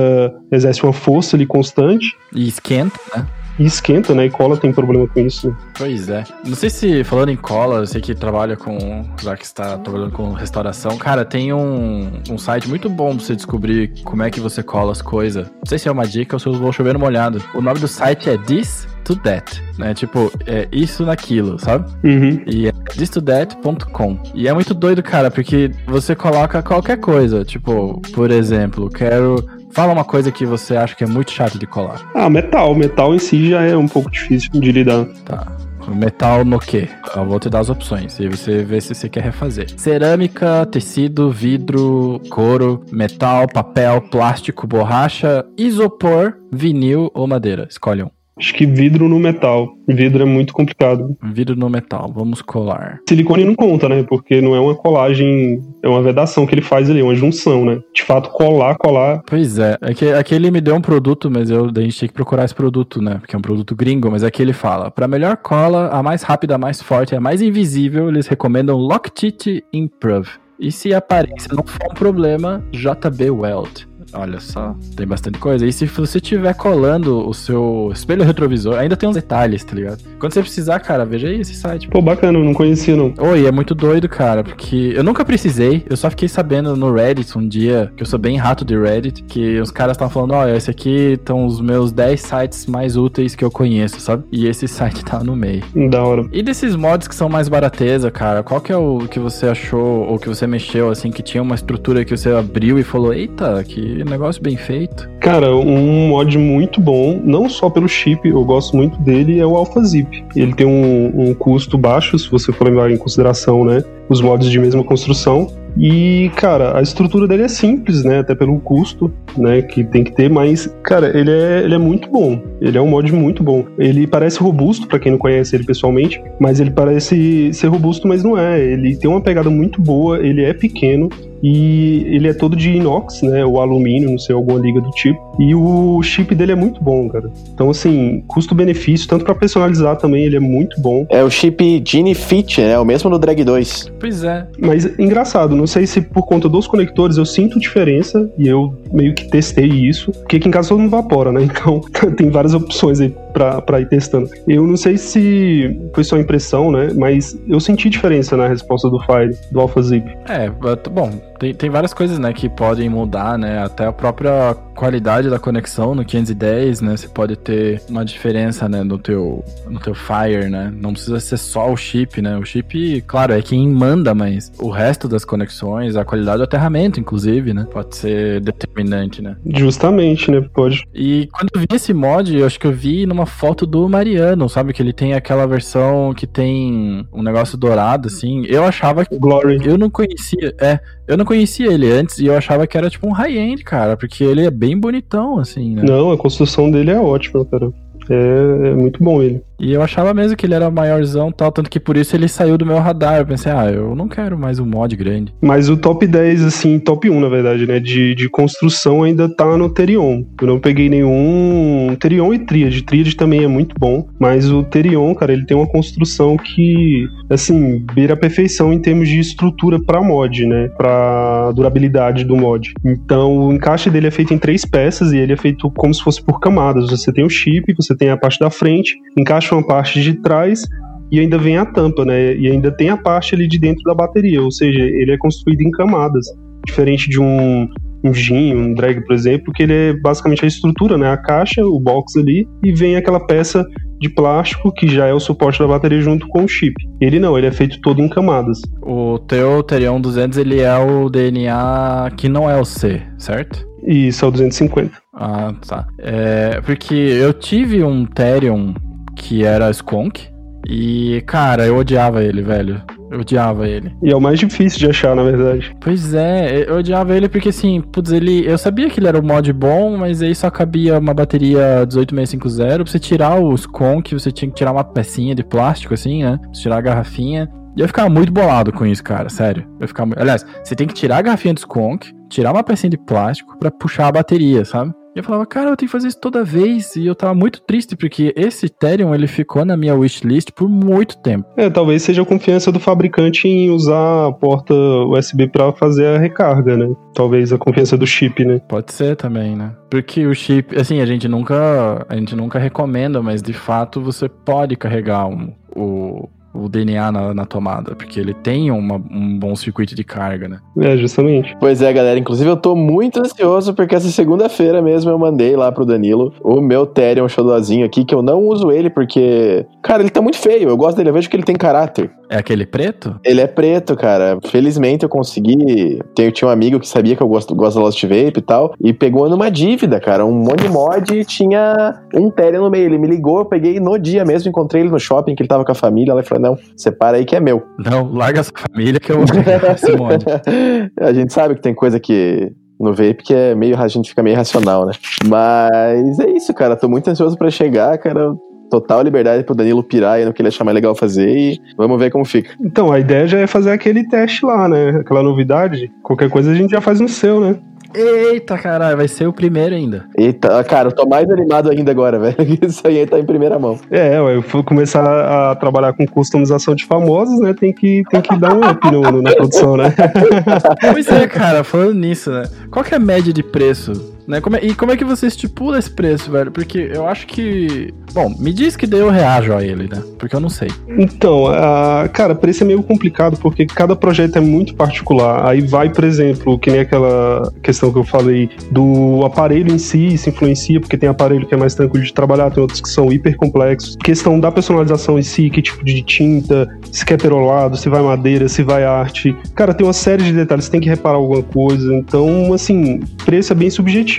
exerce uma força ali constante E esquenta, né? e esquenta, né? E cola tem problema com isso? Pois é. Não sei se, falando em cola, eu sei que trabalha com. Já que está trabalhando com restauração, cara, tem um, um site muito bom pra você descobrir como é que você cola as coisas. Não sei se é uma dica ou se eu vou chover uma olhada. O nome do site é This to That, né? Tipo, é isso naquilo, sabe? Uhum. E é thistodat.com. E é muito doido, cara, porque você coloca qualquer coisa. Tipo, por exemplo, quero. Fala uma coisa que você acha que é muito chato de colar. Ah, metal. Metal em si já é um pouco difícil de lidar. Tá. Metal no quê? Eu vou te dar as opções e você vê se você quer refazer. Cerâmica, tecido, vidro, couro, metal, papel, plástico, borracha, isopor, vinil ou madeira. Escolhe um. Acho que vidro no metal. Vidro é muito complicado. Vidro no metal. Vamos colar. Silicone não conta, né? Porque não é uma colagem, é uma vedação que ele faz ali, é uma junção, né? De fato, colar, colar. Pois é, é que, é que ele me deu um produto, mas eu, a gente tinha que procurar esse produto, né? Porque é um produto gringo, mas é que ele fala: pra melhor cola, a mais rápida, a mais forte, a mais invisível, eles recomendam Loctite Improve. E se a aparência não for um problema, JB Weld. Olha só, tem bastante coisa. E se você estiver colando o seu espelho retrovisor, ainda tem uns detalhes, tá ligado? Quando você precisar, cara, veja aí esse site. Pô, bacana, não conhecia, não. Oi, é muito doido, cara, porque eu nunca precisei, eu só fiquei sabendo no Reddit um dia, que eu sou bem rato de Reddit, que os caras estavam falando, olha, esse aqui estão os meus 10 sites mais úteis que eu conheço, sabe? E esse site tá no meio. Da hora. E desses mods que são mais barateza, cara, qual que é o que você achou, ou que você mexeu, assim, que tinha uma estrutura que você abriu e falou, eita, que negócio bem feito. Cara, um mod muito bom, não só pelo chip, eu gosto muito dele, é o AlphaZip. Ele tem um, um custo baixo, se você for levar em consideração, né, os mods de mesma construção. E, cara, a estrutura dele é simples, né, até pelo custo, né, que tem que ter, mas, cara, ele é, ele é muito bom. Ele é um mod muito bom. Ele parece robusto, pra quem não conhece ele pessoalmente, mas ele parece ser robusto, mas não é. Ele tem uma pegada muito boa, ele é pequeno, e ele é todo de inox, né? Ou alumínio, não sei, alguma liga do tipo. E o chip dele é muito bom, cara. Então, assim, custo-benefício, tanto pra personalizar também, ele é muito bom. É o chip Genie Fit, né? O mesmo no Drag 2. Pois é. Mas engraçado, não sei se por conta dos conectores eu sinto diferença, e eu meio que testei isso, porque aqui em casa todo mundo vapora, né? Então tem várias opções aí pra, pra ir testando. Eu não sei se foi só impressão, né? Mas eu senti diferença na resposta do Fire, do AlphaZip. É, bom, tem, tem várias coisas, né, que podem mudar, né, até a própria qualidade da conexão no 510, né, você pode ter uma diferença, né, no teu, no teu Fire, né, não precisa ser só o chip, né, o chip, claro, é quem manda, mas o resto das conexões, a qualidade do aterramento, inclusive, né, pode ser determinante, né. Justamente, né? Pode. E quando eu vi esse mod, eu acho que eu vi numa foto do Mariano, sabe, que ele tem aquela versão que tem um negócio dourado, assim, eu achava que Glory. eu não conhecia, é, eu não conhecia ele antes e eu achava que era tipo um high-end, cara, porque ele é bem bonitão, assim, né? Não, a construção dele é ótima, cara. É, é muito bom ele. E eu achava mesmo que ele era maiorzão tal, tanto que por isso ele saiu do meu radar. Eu pensei, ah, eu não quero mais um mod grande. Mas o top 10, assim, top 1, na verdade, né? De, de construção ainda tá no Terion. Eu não peguei nenhum. Terion e Triad. Triad também é muito bom. Mas o Terion, cara, ele tem uma construção que, assim, beira a perfeição em termos de estrutura pra mod, né? Pra durabilidade do mod. Então, o encaixe dele é feito em três peças e ele é feito como se fosse por camadas. Você tem o chip, você tem a parte da frente, encaixa uma parte de trás e ainda vem a tampa, né? E ainda tem a parte ali de dentro da bateria, ou seja, ele é construído em camadas, diferente de um um Jin, um drag, por exemplo, que ele é basicamente a estrutura, né? A caixa, o box ali, e vem aquela peça de plástico que já é o suporte da bateria junto com o chip. Ele não, ele é feito todo em camadas. O teu Terion 200, ele é o DNA que não é o C, certo? E isso é o 250. Ah, tá. É, porque eu tive um Therion que era Skunk e, cara, eu odiava ele, velho. Eu odiava ele. E é o mais difícil de achar, na verdade. Pois é, eu odiava ele porque assim, putz, ele. Eu sabia que ele era um mod bom, mas aí só cabia uma bateria 18650. Pra você tirar os conk, você tinha que tirar uma pecinha de plástico, assim, né? Pra tirar a garrafinha. E eu ficava muito bolado com isso, cara, sério. Eu ficava... Aliás, você tem que tirar a garrafinha de skunk, tirar uma pecinha de plástico para puxar a bateria, sabe? E eu falava, cara, eu tenho que fazer isso toda vez. E eu tava muito triste, porque esse Ethereum, ele ficou na minha wishlist por muito tempo. É, talvez seja a confiança do fabricante em usar a porta USB para fazer a recarga, né? Talvez a confiança do chip, né? Pode ser também, né? Porque o chip, assim, a gente nunca, a gente nunca recomenda, mas de fato você pode carregar um, o o DNA na, na, tomada, porque ele tem uma, um bom circuito de carga, né? É, justamente. Pois é, galera. Inclusive, eu tô muito ansioso porque essa segunda-feira mesmo eu mandei lá pro Danilo o meu Therion Xodózinho aqui, que eu não uso ele porque, cara, ele tá muito feio. Eu gosto dele, eu vejo que ele tem caráter. É aquele preto? Ele é preto, cara. Felizmente eu consegui. Eu tinha um amigo que sabia que eu gosto, gosto da Lost Vape e tal, e pegou numa dívida, cara. Um monte de mod e tinha um Therion no meio. Ele me ligou, eu peguei no dia mesmo, encontrei ele no shopping, que ele tava com a família. Ela falou: não, separa aí que é meu. Não, larga essa família que eu vou pegar esse mod. a gente sabe que tem coisa que no vape que é meio, a gente fica meio racional, né? Mas é isso, cara. Tô muito ansioso para chegar, cara. Total liberdade pro Danilo pirar aí no que ele achar mais legal fazer e vamos ver como fica. Então, a ideia já é fazer aquele teste lá, né? Aquela novidade. Qualquer coisa a gente já faz no seu, né? Eita, caralho, vai ser o primeiro ainda. Eita, cara, eu tô mais animado ainda agora, velho. Isso aí tá em primeira mão. É, eu fui começar a trabalhar com customização de famosos, né? Tem que, tem que dar um up no, no, na produção, né? pois é, cara, falando nisso, né? Qual que é a média de preço né? Como é, e como é que você estipula esse preço, velho? Porque eu acho que. Bom, me diz que daí eu reajo a ele, né? Porque eu não sei. Então, uh, cara, preço é meio complicado porque cada projeto é muito particular. Aí vai, por exemplo, que nem aquela questão que eu falei do aparelho em si, se influencia, porque tem aparelho que é mais tranquilo de trabalhar, tem outros que são hiper complexos. Questão da personalização em si, que tipo de tinta, se quer perolado, se vai madeira, se vai arte. Cara, tem uma série de detalhes, tem que reparar alguma coisa. Então, assim, preço é bem subjetivo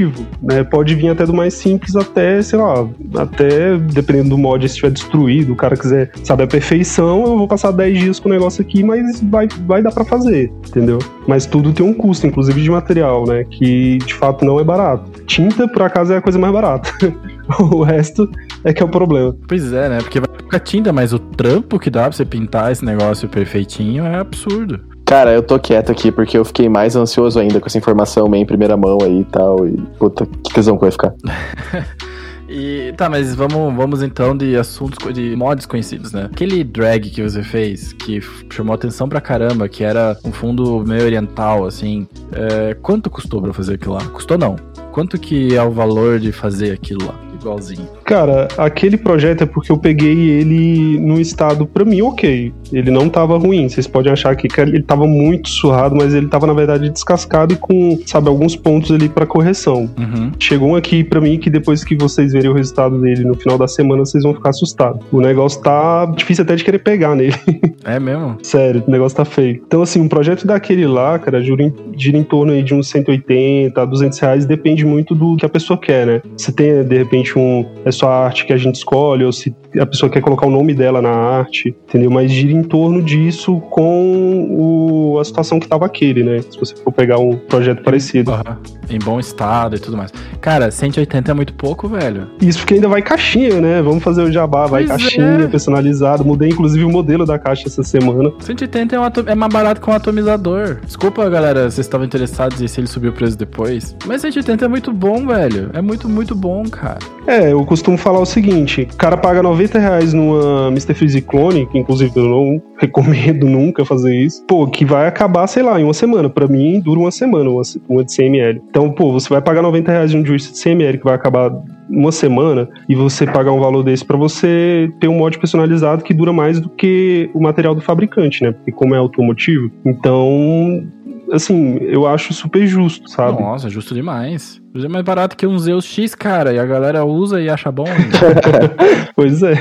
né? Pode vir até do mais simples até, sei lá, até dependendo do mod, se estiver destruído, o cara quiser saber a perfeição, eu vou passar 10 dias com o negócio aqui, mas vai, vai dar para fazer, entendeu? Mas tudo tem um custo, inclusive de material, né? Que de fato não é barato. Tinta, por acaso, é a coisa mais barata. o resto é que é o problema. Pois é, né? Porque vai ficar tinta, mas o trampo que dá pra você pintar esse negócio perfeitinho é absurdo. Cara, eu tô quieto aqui porque eu fiquei mais ansioso ainda com essa informação meio em primeira mão aí e tal. E puta, que tesão que vai ficar. E tá, mas vamos, vamos então de assuntos de mods conhecidos, né? Aquele drag que você fez, que chamou atenção pra caramba, que era um fundo meio oriental, assim. É, quanto custou pra fazer aquilo lá? Custou não. Quanto que é o valor de fazer aquilo lá? igualzinho. Cara, aquele projeto é porque eu peguei ele num estado, para mim, ok. Ele não tava ruim. Vocês podem achar que ele tava muito surrado, mas ele tava, na verdade, descascado e com, sabe, alguns pontos ali para correção. Uhum. Chegou um aqui para mim que depois que vocês verem o resultado dele no final da semana, vocês vão ficar assustados. O negócio tá difícil até de querer pegar nele. É mesmo? Sério, o negócio tá feio. Então, assim, um projeto daquele lá, cara, gira em, gira em torno aí de uns 180, 200 reais, depende muito do que a pessoa quer, né? Você tem, de repente, repente um, é só a arte que a gente escolhe, ou se a pessoa quer colocar o nome dela na arte, entendeu? Mas gira em torno disso com o, a situação que tava aquele, né? Se você for pegar um projeto parecido. Uhum. Em bom estado e tudo mais. Cara, 180 é muito pouco, velho. Isso porque ainda vai caixinha, né? Vamos fazer o jabá, vai pois caixinha, é. personalizado. Mudei inclusive o modelo da caixa essa semana. 180 é, um é mais barato que um atomizador. Desculpa, galera, vocês estavam interessados em se ele subiu o preço depois. Mas 180 é muito bom, velho. É muito, muito bom, cara. É, eu costumo falar o seguinte: o cara paga 90 reais numa Mr. Freeze Clone, que inclusive eu não recomendo nunca fazer isso, pô, que vai acabar, sei lá, em uma semana. Para mim, dura uma semana, uma, uma de 100ml. Então, pô, você vai pagar 90 reais de um juice de 100ml que vai acabar uma semana e você pagar um valor desse para você ter um mod personalizado que dura mais do que o material do fabricante, né? Porque como é automotivo, então assim, eu acho super justo, sabe? Nossa, justo demais. É mais barato que um Zeus X, cara, e a galera usa e acha bom. pois é.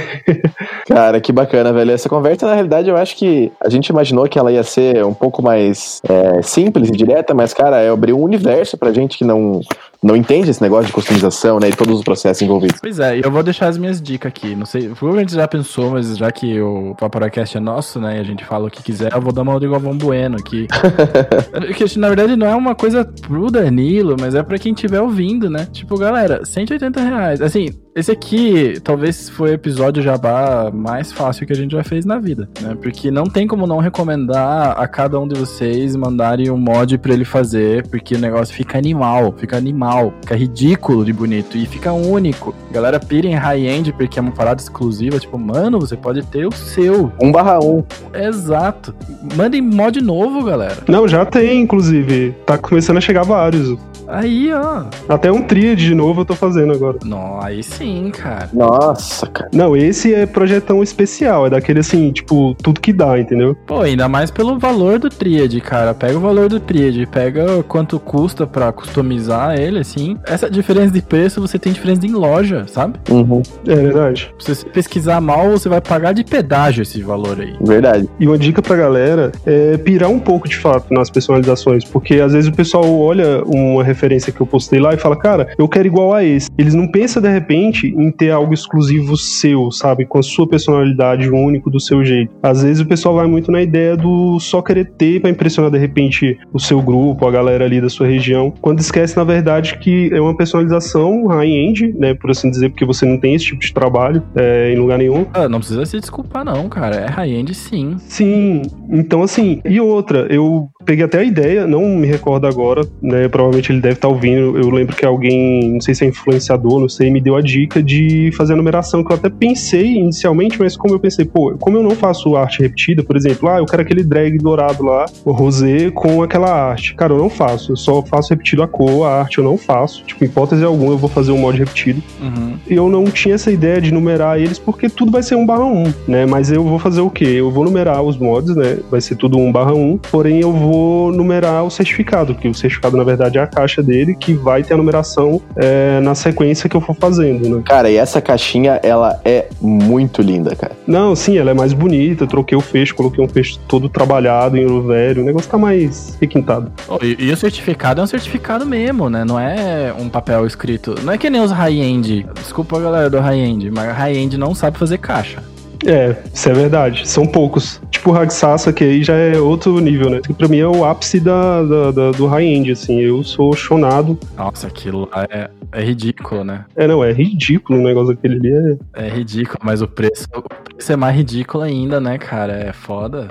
Cara, que bacana, velho. Essa conversa, na realidade, eu acho que a gente imaginou que ela ia ser um pouco mais é, simples e direta, mas, cara, é abrir um universo pra gente que não, não entende esse negócio de customização, né? E todos os processos envolvidos. Pois é, e eu vou deixar as minhas dicas aqui. Não sei, provavelmente já pensou, mas já que o Vaporacast é nosso, né? E a gente fala o que quiser, eu vou dar uma do Galvão Bueno aqui. que na verdade não é uma coisa pro Danilo, mas é pra quem estiver ouvindo, né? Tipo, galera, 180 reais. Assim, esse aqui talvez foi o episódio jabá mais fácil que a gente já fez na vida, né? Porque não tem como não recomendar a cada um de vocês mandarem um mod para ele fazer, porque o negócio fica animal, fica animal, fica ridículo de bonito e fica único. A galera pira em high-end porque é uma parada exclusiva, tipo, mano, você pode ter o seu. 1 barra 1. Exato. Mandem mod novo, galera. Não, já tem, inclusive. Tá começando a chegar vários. Aí, ó. Até um tríade de novo eu tô fazendo agora. Não, aí sim, cara. Nossa, cara. Não, esse é projetão especial. É daquele assim, tipo, tudo que dá, entendeu? Pô, ainda mais pelo valor do tríade, cara. Pega o valor do tríade, pega quanto custa pra customizar ele, assim. Essa diferença de preço você tem diferença em loja, sabe? Uhum. É verdade. Se você pesquisar mal, você vai pagar de pedágio esse valor aí. Verdade. E uma dica pra galera é pirar um pouco de fato nas personalizações, porque às vezes o pessoal olha uma referência que eu postei lá e fala, cara, eu quero igual a esse. Eles não pensam de repente em ter algo exclusivo seu, sabe? Com a sua personalidade único do seu jeito. Às vezes o pessoal vai muito na ideia do só querer ter para impressionar de repente o seu grupo, a galera ali da sua região, quando esquece na verdade que é uma personalização high-end, né? Por assim dizer, porque você não tem esse tipo de trabalho é, em lugar nenhum. Ah, não precisa se desculpar, não, cara. É high-end sim. Sim, então assim, e outra, eu peguei até a ideia, não me recordo agora, né? Provavelmente ele deve estar ouvindo. Eu lembro que alguém, não sei se é influenciador, não sei, me deu a dica de fazer a numeração que eu até pensei inicialmente, mas como eu pensei, pô, como eu não faço arte repetida, por exemplo, ah, eu quero aquele drag dourado lá, o rosé com aquela arte. Cara, eu não faço, eu só faço repetido a cor, a arte eu não faço. Tipo, hipótese alguma, eu vou fazer um mod repetido. Uhum. E eu não tinha essa ideia de numerar eles porque tudo vai ser 1 barra 1, né? Mas eu vou fazer o quê? Eu vou numerar os mods, né? Vai ser tudo 1 barra 1, porém eu vou numerar o certificado, que o certificado, na verdade, é a caixa dele, que vai ter a numeração é, na sequência que eu for fazendo, né? Cara, e essa caixinha, ela é muito linda, cara. Não, sim, ela é mais bonita, troquei o fecho, coloquei um fecho todo trabalhado em ouro velho, o negócio tá mais requintado. Oh, e, e, o certificado é um certificado mesmo, né? Não é um papel escrito. Não é que nem os high-end. Desculpa a galera do high-end, mas high-end não sabe fazer caixa. É, isso é verdade. São poucos. Tipo o Hagsasa, que aí já é outro nível, né? Que pra mim é o ápice da, da, da do high-end, assim. Eu sou chonado. Nossa, aquilo lá é, é ridículo, né? É, não, é ridículo o negócio daquele ali. É... é ridículo, mas o preço, o preço é mais ridículo ainda, né, cara? É foda.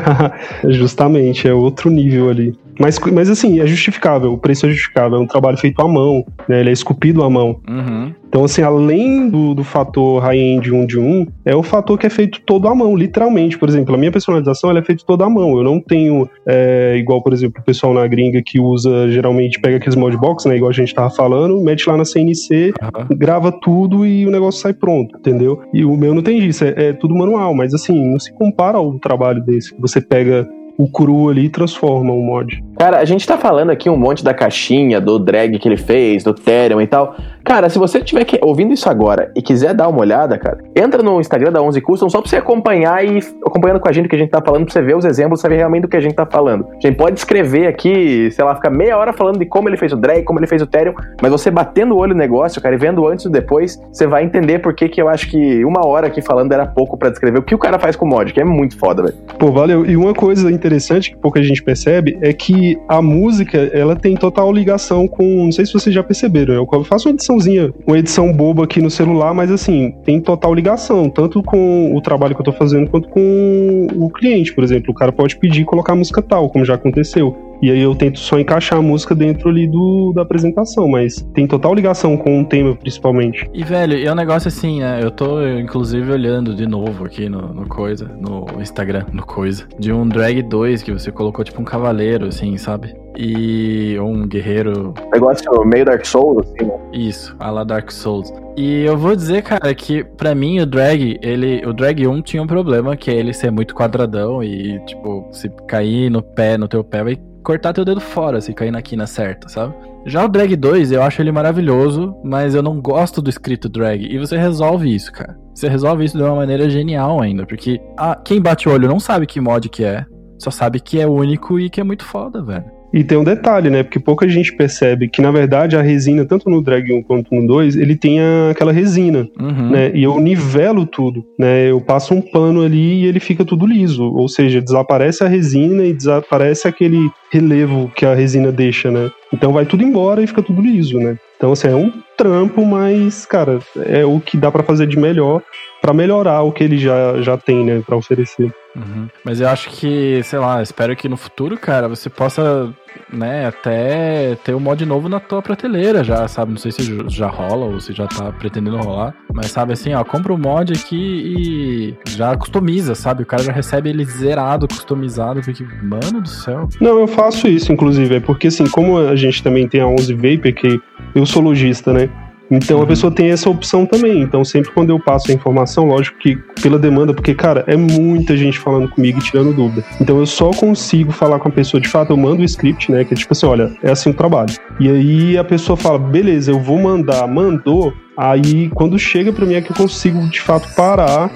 Justamente, é outro nível ali. Mas, mas assim, é justificável, o preço é justificável, é um trabalho feito à mão, né? Ele é esculpido à mão. Uhum. Então, assim, além do, do fator high-end 1 de 1, é o fator que é feito todo à mão, literalmente. Por exemplo, a minha personalização ela é feita toda à mão. Eu não tenho, é, igual, por exemplo, o pessoal na gringa que usa, geralmente, pega aqueles modbox, né? Igual a gente tava falando, mete lá na CNC, uhum. grava tudo e o negócio sai pronto, entendeu? E o meu não tem isso, é, é tudo manual, mas assim, não se compara ao trabalho desse. Você pega o cru ali transforma o mod. Cara, a gente tá falando aqui um monte da caixinha, do drag que ele fez, do Therion e tal. Cara, se você estiver ouvindo isso agora e quiser dar uma olhada, cara, entra no Instagram da 11 Custom só pra você acompanhar e acompanhando com a gente o que a gente tá falando, pra você ver os exemplos, saber realmente do que a gente tá falando. A gente pode escrever aqui, sei lá, ficar meia hora falando de como ele fez o drag, como ele fez o Therion, mas você batendo o olho no negócio, cara, e vendo antes e depois, você vai entender por que que eu acho que uma hora aqui falando era pouco para descrever o que o cara faz com o mod, que é muito foda, velho. Pô, valeu. E uma coisa interessante que pouca gente percebe é que a música, ela tem total ligação com, não sei se vocês já perceberam, eu faço uma ediçãozinha, uma edição boba aqui no celular, mas assim, tem total ligação, tanto com o trabalho que eu tô fazendo quanto com o cliente, por exemplo. O cara pode pedir colocar música tal, como já aconteceu. E aí eu tento só encaixar a música dentro ali do, da apresentação, mas tem total ligação com o tema, principalmente. E, velho, é um negócio assim, né? Eu tô, inclusive, olhando de novo aqui no, no coisa, no Instagram, no coisa, de um Drag 2 que você colocou, tipo, um cavaleiro, assim, sabe? E um guerreiro. Negócio meio Dark Souls, assim, né? Isso, a la Dark Souls. E eu vou dizer, cara, que pra mim o drag, ele. O drag 1 tinha um problema, que é ele ser muito quadradão e, tipo, se cair no pé, no teu pé, vai cortar teu dedo fora se cair na quina certa, sabe? Já o Drag 2, eu acho ele maravilhoso, mas eu não gosto do escrito drag. E você resolve isso, cara. Você resolve isso de uma maneira genial ainda, porque a, quem bate o olho não sabe que mod que é, só sabe que é único e que é muito foda, velho. E tem um detalhe, né? Porque pouca gente percebe que, na verdade, a resina, tanto no Drag 1 quanto no 2, ele tem aquela resina, Uhum. né? E eu nivelo tudo, né? Eu passo um pano ali e ele fica tudo liso. Ou seja, desaparece a resina e desaparece aquele relevo que a resina deixa, né? Então vai tudo embora e fica tudo liso, né? Então, assim, é um trampo, mas, cara, é o que dá pra fazer de melhor pra melhorar o que ele já, já tem, né? Pra oferecer. Uhum. Mas eu acho que, sei lá, espero que no futuro, cara, você possa, né, até ter um mod novo na tua prateleira já, sabe? Não sei se já rola ou se já tá pretendendo rolar. Mas sabe assim, ó, compra o mod aqui e já customiza, sabe? O cara já recebe ele zerado, customizado, porque, mano do céu. Não, eu faço isso, inclusive, é porque assim, como a gente também tem a 11 Vapor, que eu sou lojista, né? Então Uhum. a pessoa tem essa opção também. Então sempre quando eu passo a informação, lógico que pela demanda, porque cara, é muita gente falando comigo e tirando dúvida. Então eu só consigo falar com a pessoa de fato, eu mando o script, né, que é tipo assim, olha, é assim o trabalho. E aí a pessoa fala, beleza, eu vou mandar, mandou. Aí quando chega pra mim é que eu consigo de fato parar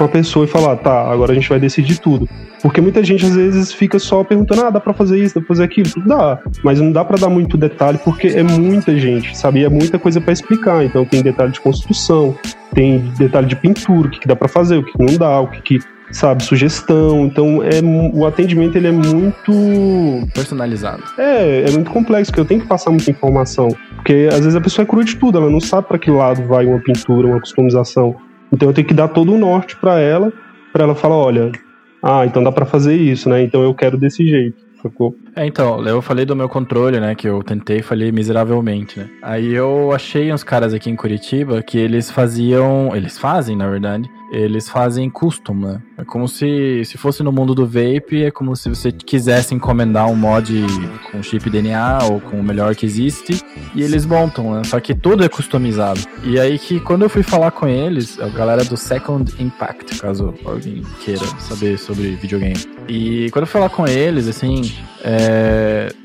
com a pessoa e falar, tá, agora a gente vai decidir tudo. Porque muita gente às vezes fica só perguntando, ah, dá pra fazer isso, dá pra fazer aquilo, dá. Mas não dá pra dar muito detalhe porque é muita gente, sabe? E é muita coisa pra explicar. Então tem detalhe de construção, tem detalhe de pintura, o que, que dá pra fazer, o que, que não dá, o que, que sabe, sugestão. Então é o atendimento ele é muito Personalizado. é, é muito complexo, porque eu tenho que passar muita informação. Porque às vezes a pessoa é crua de tudo, ela não sabe pra que lado vai uma pintura, uma customização. Então eu tenho que dar todo o norte pra ela, pra ela falar, olha, ah, então dá pra fazer isso, né? Então eu quero desse jeito, sacou? É, então, eu falei do meu controle, né? Que eu tentei e falhei miseravelmente, né? Aí eu achei uns caras aqui em Curitiba que eles faziam. Eles fazem, na verdade. Eles fazem custom, né? É como se, se fosse no mundo do vape, é como se você quisesse encomendar um mod com chip DNA ou com o melhor que existe. E eles montam, né? Só que tudo é customizado. E aí que quando eu fui falar com eles, a galera do Second Impact, caso alguém queira saber sobre videogame. E quando eu fui falar com eles, assim, é,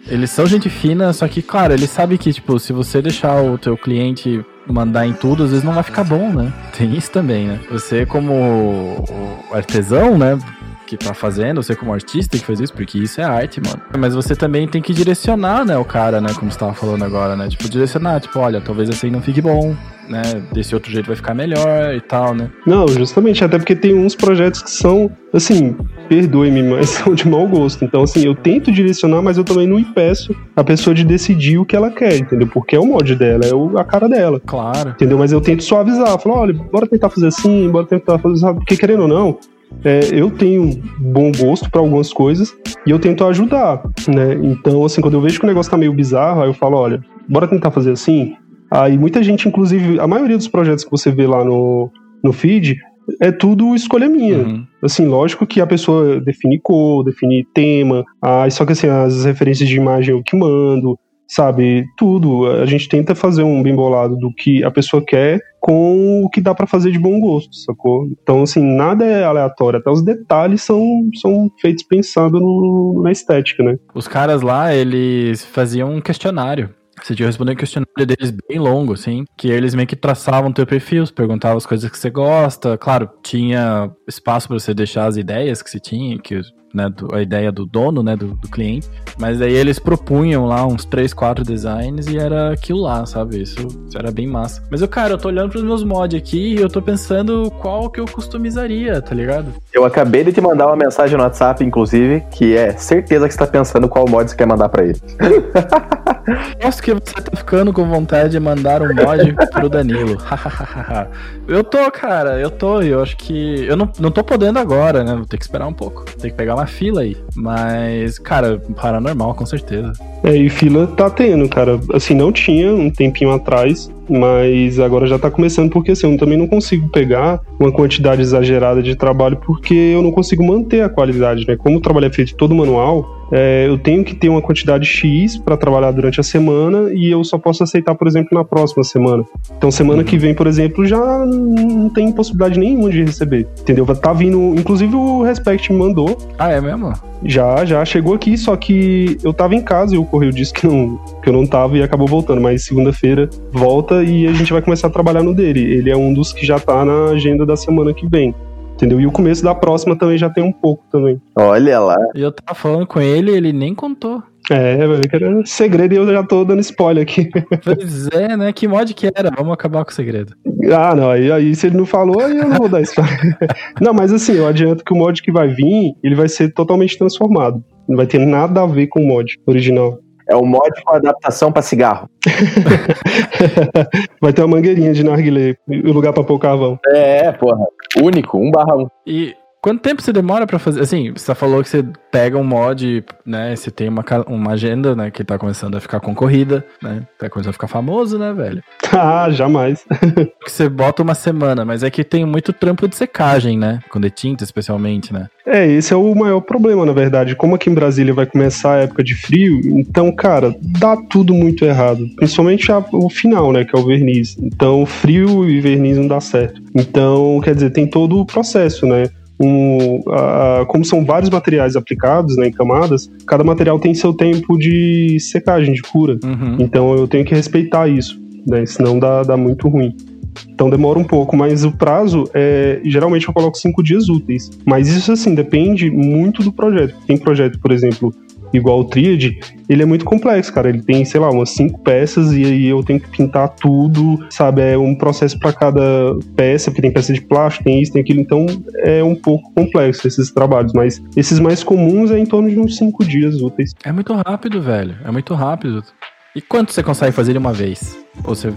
eles são gente fina, só que, claro, eles sabem que, tipo, se você deixar o teu cliente mandar em tudo, às vezes não vai ficar bom, né? Tem isso também, né? Você como artesão, né? Que tá fazendo, você como artista que faz isso, porque isso é arte, mano. Mas você também tem que direcionar, né, o cara, né, como você tava falando agora, né? Tipo, direcionar, tipo, olha, talvez assim não fique bom, né? Desse outro jeito vai ficar melhor e tal, né? Não, justamente, até porque tem uns projetos que são, assim, perdoe-me, mas são de mau gosto. Então, assim, eu tento direcionar, mas eu também não impeço a pessoa de decidir o que ela quer, entendeu? Porque é o mod dela, é o- a cara dela. Claro. Entendeu? Mas eu tento suavizar, falar, olha, bora tentar fazer assim, bora tentar fazer assim, porque querendo ou não, é, eu tenho bom gosto pra algumas coisas e eu tento ajudar, né? Então, assim, quando eu vejo que o negócio tá meio bizarro, aí eu falo, olha, bora tentar fazer assim. Aí muita gente, inclusive, a maioria dos projetos que você vê lá no, no feed é tudo escolha minha. Uhum. Assim, lógico que a pessoa define cor, define tema, ah, só que assim, as referências de imagem eu que mando, sabe? Tudo. A gente tenta fazer um bem bolado do que a pessoa quer com o que dá pra fazer de bom gosto, sacou? Então, assim, nada é aleatório, até os detalhes são, são feitos pensando no- na estética, né? Os caras lá, eles faziam um questionário. Você tinha responder um questionário deles bem longo, assim, que eles meio que traçavam teu perfil, perguntavam as coisas que você gosta. Claro, tinha espaço pra você deixar as ideias que você tinha, que, né, do- a ideia do dono, né, do, do cliente. Mas aí eles propunham lá uns 3, 4 designs e era aquilo lá, sabe? Isso, isso era bem massa. Mas eu, cara, eu tô olhando pros meus mods aqui e eu tô pensando qual que eu customizaria, tá ligado? Eu acabei de te mandar uma mensagem no WhatsApp, inclusive, que é certeza que você tá pensando qual mod você quer mandar pra ele. Aposto que você tá ficando com vontade de mandar um mod pro Danilo. eu tô, cara, eu tô. Eu acho que. Eu não, não tô podendo agora, né? Vou ter que esperar um pouco. Tem que pegar uma fila aí. Mas, cara, paranormal, com certeza. É, e fila tá tendo, cara. Assim, não tinha um tempinho atrás, mas agora já tá começando, porque assim, eu também não consigo pegar uma quantidade exagerada de trabalho, porque eu não consigo manter a qualidade, né? Como o trabalho é feito todo manual, é, eu tenho que ter uma quantidade X para trabalhar durante a semana e eu só posso aceitar, por exemplo, na próxima semana. Então, semana que vem, por exemplo, já não tem possibilidade nenhuma de receber. Entendeu? Tá vindo. Inclusive, o Respect me mandou. Ah, é mesmo? Já, já chegou aqui, só que eu tava em casa e o correio disse que, não, que eu não tava e acabou voltando. Mas segunda-feira volta e a gente vai começar a trabalhar no dele. Ele é um dos que já tá na agenda da semana que vem entendeu? E o começo da próxima também já tem um pouco também. Olha lá. E eu tava falando com ele, ele nem contou. É, era segredo e eu já tô dando spoiler aqui. Pois é, né? Que mod que era? Vamos acabar com o segredo. Ah, não, aí, aí se ele não falou, aí eu não vou dar spoiler. não, mas assim, eu adianto que o mod que vai vir, ele vai ser totalmente transformado. Não vai ter nada a ver com o mod original. É o mod com adaptação para cigarro. Vai ter uma mangueirinha de narguilé, o lugar para pôr carvão. É, porra. Único, um barra um. E quanto tempo você demora para fazer? Assim, você falou que você pega um mod, né? Você tem uma, uma agenda, né? Que tá começando a ficar concorrida, né? Tá começando a ficar famoso, né, velho? Ah, jamais. que você bota uma semana, mas é que tem muito trampo de secagem, né? Com detinta, especialmente, né? É, esse é o maior problema, na verdade. Como aqui em Brasília vai começar a época de frio, então, cara, dá tudo muito errado. Principalmente a, o final, né? Que é o verniz. Então, frio e verniz não dá certo. Então, quer dizer, tem todo o processo, né? Um, como são vários materiais aplicados né, em camadas, cada material tem seu tempo de secagem, de cura. Uhum. Então eu tenho que respeitar isso, né, senão dá, dá muito ruim. Então demora um pouco, mas o prazo é. Geralmente eu coloco cinco dias úteis. Mas isso assim depende muito do projeto. Tem projeto, por exemplo, igual o Triad, ele é muito complexo, cara. Ele tem, sei lá, umas cinco peças e aí eu tenho que pintar tudo, sabe? É um processo para cada peça, porque tem peça de plástico, tem isso, tem aquilo. Então é um pouco complexo esses trabalhos, mas esses mais comuns é em torno de uns cinco dias úteis. É muito rápido, velho. É muito rápido. E quanto você consegue fazer de uma vez? Ou você,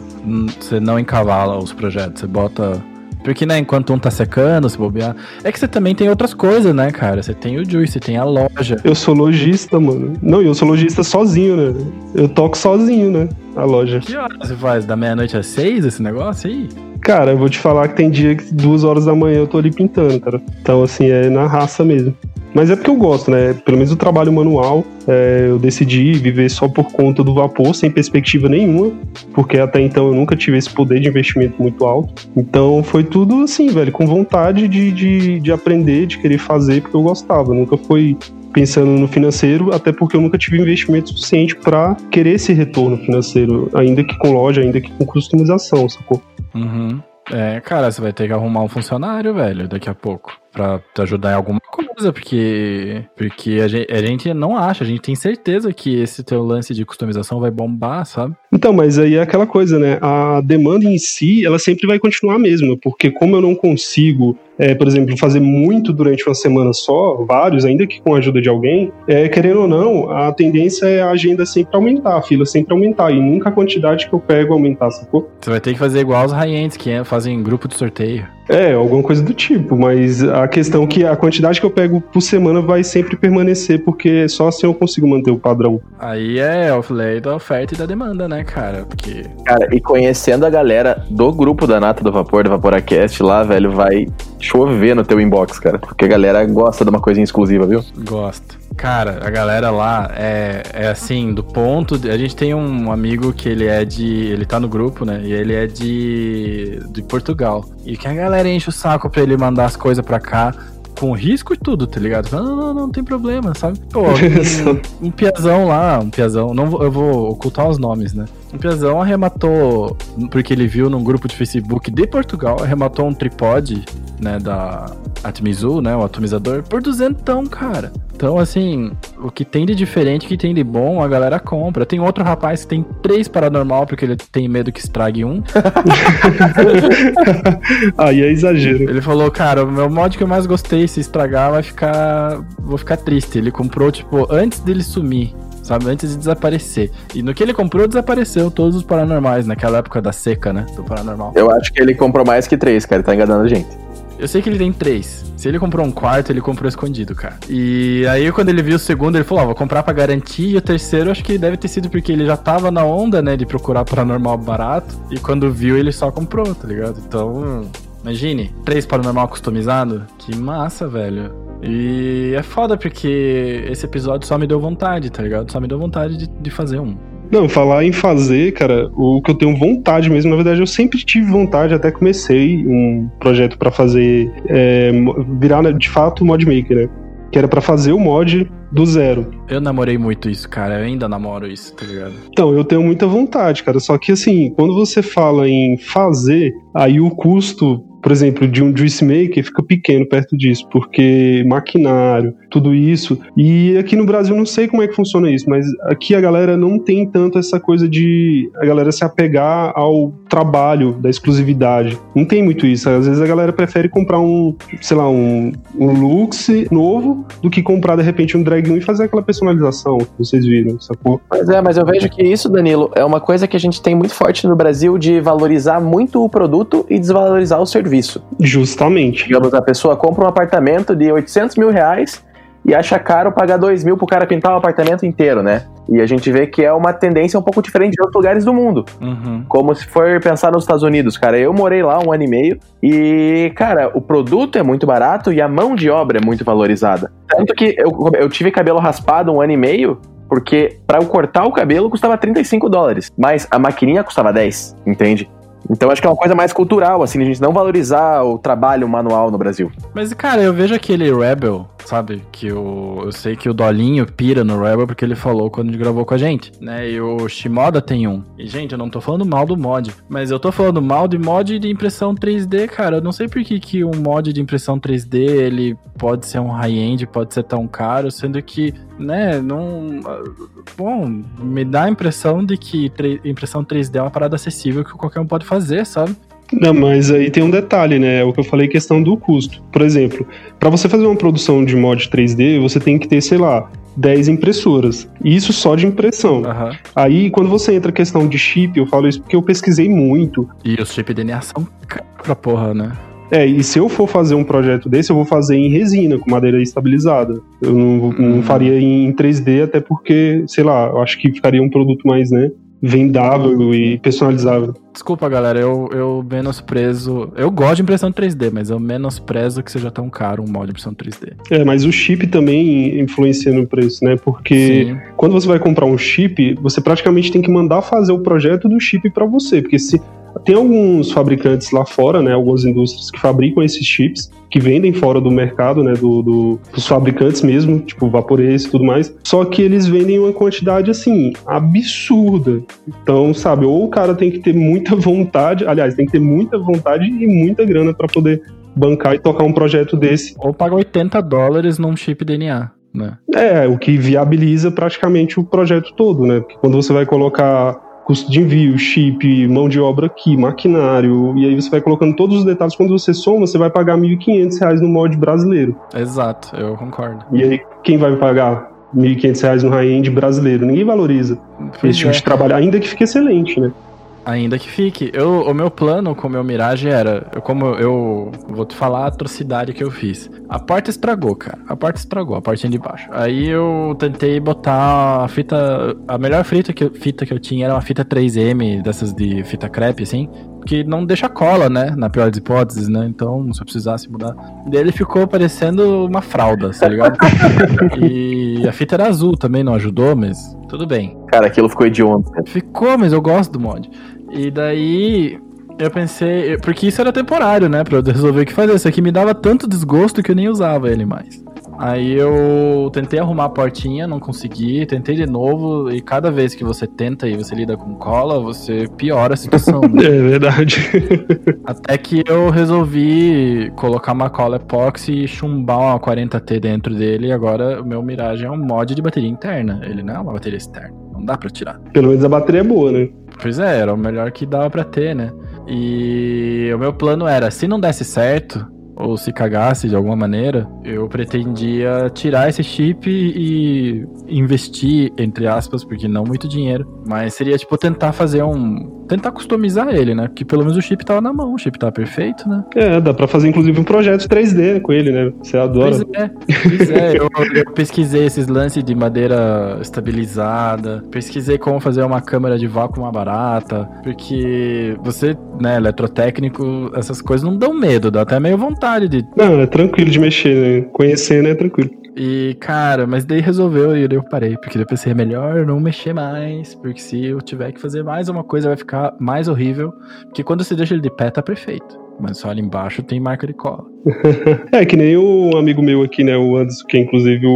você não encavala os projetos? Você bota porque, né, enquanto um tá secando, se bobear. É que você também tem outras coisas, né, cara? Você tem o Juice, você tem a loja. Eu sou lojista, mano. Não, eu sou lojista sozinho, né? Eu toco sozinho, né? A loja. Que horas você faz? Da meia-noite às seis esse negócio aí? Cara, eu vou te falar que tem dia que duas horas da manhã eu tô ali pintando, cara. Então, assim, é na raça mesmo. Mas é porque eu gosto, né? Pelo menos o trabalho manual, é, eu decidi viver só por conta do vapor, sem perspectiva nenhuma, porque até então eu nunca tive esse poder de investimento muito alto. Então foi tudo assim, velho, com vontade de, de, de aprender, de querer fazer, porque eu gostava. Nunca foi pensando no financeiro, até porque eu nunca tive investimento suficiente para querer esse retorno financeiro, ainda que com loja, ainda que com customização, sacou? Uhum. É, cara, você vai ter que arrumar um funcionário, velho, daqui a pouco. Pra te ajudar em alguma coisa, porque. Porque a gente, a gente não acha, a gente tem certeza que esse teu lance de customização vai bombar, sabe? Então, mas aí é aquela coisa, né? A demanda em si, ela sempre vai continuar a mesma, porque como eu não consigo é, por exemplo, fazer muito durante uma semana só, vários, ainda que com a ajuda de alguém, é, querendo ou não, a tendência é a agenda sempre aumentar, a fila sempre aumentar, e nunca a quantidade que eu pego aumentar, sacou? Você vai ter que fazer igual os high-ends que é, fazem grupo de sorteio. É, alguma coisa do tipo, mas a questão é que a quantidade que eu pego por semana vai sempre permanecer, porque só assim eu consigo manter o padrão. Aí é o lei da oferta e da demanda, né, cara? Porque. Cara, e conhecendo a galera do grupo da Nata do Vapor, do Vaporacast lá, velho, vai chover no teu inbox, cara. Porque a galera gosta de uma coisinha exclusiva, viu? Gosta. Cara, a galera lá é, é assim, do ponto. De, a gente tem um amigo que ele é de. Ele tá no grupo, né? E ele é de. de Portugal. E que a galera enche o saco pra ele mandar as coisas pra cá com risco e tudo, tá ligado? Não, não, não, não tem problema, sabe? Pô, um, um piazão lá, um piazão, não eu vou ocultar os nomes, né? Um piazão arrematou, porque ele viu num grupo de Facebook de Portugal, arrematou um tripode, né, da Atmizu, né, o atomizador, por duzentão, cara. Então, assim, o que tem de diferente, o que tem de bom, a galera compra. Tem outro rapaz que tem três paranormal, porque ele tem medo que estrague um. Aí é exagero. Ele falou, cara, o meu mod que eu mais gostei, se estragar, vai ficar. Vou ficar triste. Ele comprou, tipo, antes dele sumir sabe? Antes de desaparecer. E no que ele comprou, desapareceu todos os paranormais, naquela época da seca, né? Do paranormal. Eu acho que ele comprou mais que três, cara. Ele tá enganando a gente. Eu sei que ele tem três. Se ele comprou um quarto, ele comprou escondido, cara. E aí, quando ele viu o segundo, ele falou: Ó, vou comprar pra garantir. E o terceiro, acho que deve ter sido porque ele já tava na onda, né, de procurar paranormal barato. E quando viu, ele só comprou, tá ligado? Então, imagine, três paranormal customizado. Que massa, velho. E é foda porque esse episódio só me deu vontade, tá ligado? Só me deu vontade de, de fazer um. Não, falar em fazer, cara, o que eu tenho vontade mesmo, na verdade eu sempre tive vontade, até comecei um projeto para fazer, é, virar né, de fato mod maker, né? Que era para fazer o mod do zero. Eu namorei muito isso, cara. Eu ainda namoro isso, tá ligado? Então, eu tenho muita vontade, cara. Só que assim, quando você fala em fazer, aí o custo por exemplo, de um juice maker fica pequeno perto disso, porque maquinário, tudo isso. E aqui no Brasil não sei como é que funciona isso, mas aqui a galera não tem tanto essa coisa de a galera se apegar ao trabalho da exclusividade. Não tem muito isso. Às vezes a galera prefere comprar um, sei lá, um, um novo do que comprar de repente um drag e fazer aquela personalização que vocês viram, sacou? Mas é, mas eu vejo que isso, Danilo, é uma coisa que a gente tem muito forte no Brasil de valorizar muito o produto e desvalorizar o serviço serviço. Justamente. Digamos, a pessoa compra um apartamento de 800 mil reais e acha caro pagar 2 mil pro cara pintar o apartamento inteiro, né? E a gente vê que é uma tendência um pouco diferente de outros lugares do mundo. Uhum. Como se for pensar nos Estados Unidos, cara. Eu morei lá um ano e meio e, cara, o produto é muito barato e a mão de obra é muito valorizada. Tanto que eu, eu tive cabelo raspado um ano e meio porque para eu cortar o cabelo custava 35 dólares, mas a maquininha custava 10, entende? Então acho que é uma coisa mais cultural, assim, a gente não valorizar o trabalho manual no Brasil. Mas, cara, eu vejo aquele Rebel, sabe? Que o, eu sei que o Dolinho pira no Rebel porque ele falou quando ele gravou com a gente, né? E o Shimoda tem um. E, gente, eu não tô falando mal do mod, mas eu tô falando mal de mod de impressão 3D, cara. Eu não sei por que, que um mod de impressão 3D ele pode ser um high-end, pode ser tão caro, sendo que, né, não. Bom, me dá a impressão de que impressão 3D é uma parada acessível que qualquer um pode fazer, sabe? Não, mas aí tem um detalhe, né? É o que eu falei, questão do custo. Por exemplo, para você fazer uma produção de mod 3D, você tem que ter, sei lá, 10 impressoras. Isso só de impressão. Uhum. Aí, quando você entra a questão de chip, eu falo isso porque eu pesquisei muito. E os chip DNA são pra porra, né? É, e se eu for fazer um projeto desse, eu vou fazer em resina, com madeira estabilizada. Eu não, não uhum. faria em 3D, até porque, sei lá, eu acho que ficaria um produto mais, né? Vendável e personalizável. Desculpa, galera, eu, eu menosprezo. Eu gosto de impressão 3D, mas eu menosprezo que seja tão caro um molde de impressão 3D. É, mas o chip também influencia no preço, né? Porque Sim. quando você vai comprar um chip, você praticamente tem que mandar fazer o projeto do chip para você. Porque se tem alguns fabricantes lá fora, né, algumas indústrias que fabricam esses chips, que vendem fora do mercado, né, do, do, dos fabricantes mesmo, tipo Vaporese e tudo mais, só que eles vendem uma quantidade, assim, absurda. Então, sabe, ou o cara tem que ter muita vontade, aliás, tem que ter muita vontade e muita grana para poder bancar e tocar um projeto desse. Ou paga 80 dólares num chip DNA. Né? É, o que viabiliza praticamente o projeto todo, né? Porque quando você vai colocar custo de envio, chip, mão de obra aqui, maquinário, e aí você vai colocando todos os detalhes. Quando você soma, você vai pagar R$ 1.500 no mod brasileiro. Exato, eu concordo. E aí, quem vai pagar R$ 1.500 no high-end brasileiro? Ninguém valoriza pois esse tipo é. de trabalho, ainda que fique excelente, né? Ainda que fique. Eu, o meu plano com o meu Mirage era, eu, como eu vou te falar a atrocidade que eu fiz. A porta estragou, cara. A porta estragou, a portinha de baixo. Aí eu tentei botar a fita, a melhor fita que, eu, fita que eu tinha era uma fita 3M, dessas de fita crepe, assim, que não deixa cola, né? Na pior das hipóteses, né? Então, se eu precisasse mudar. Daí ele ficou parecendo uma fralda, tá ligado? e a fita era azul também, não ajudou, mas tudo bem. Cara, aquilo ficou hediondo. Ficou, mas eu gosto do mod. E daí eu pensei, porque isso era temporário, né? Pra eu resolver o que fazer. Isso aqui me dava tanto desgosto que eu nem usava ele mais. Aí eu tentei arrumar a portinha, não consegui, tentei de novo, e cada vez que você tenta e você lida com cola, você piora a situação. Né? é verdade. Até que eu resolvi colocar uma cola epoxy e chumbar uma 40T dentro dele, e agora o meu Mirage é um mod de bateria interna. Ele não é uma bateria externa. Não dá pra tirar. Pelo menos a bateria é boa, né? Pois é, era o melhor que dava pra ter, né? E o meu plano era, se não desse certo, ou se cagasse de alguma maneira, eu pretendia tirar esse chip e investir, entre aspas, porque não muito dinheiro, Mas seria, tipo, tentar fazer um. Tentar customizar ele, né? Porque pelo menos o chip tava na mão, o chip tava perfeito, né? É, dá pra fazer inclusive um projeto 3D com ele, né? Você adora. Pois é, pois é. eu, eu pesquisei esses lances de madeira estabilizada, pesquisei como fazer uma câmera de vácuo mais barata, porque você, né, eletrotécnico, essas coisas não dão medo, dá até meio vontade de. Não, é tranquilo de mexer, né? Conhecendo é tranquilo. E, cara, mas daí resolveu e eu parei, porque daí eu pensei, é melhor não mexer mais, porque se eu tiver que fazer mais uma coisa vai ficar mais horrível, porque quando você deixa ele de pé tá perfeito, mas só ali embaixo tem marca de cola. é, que nem o amigo meu aqui, né, o Anderson, que é inclusive o,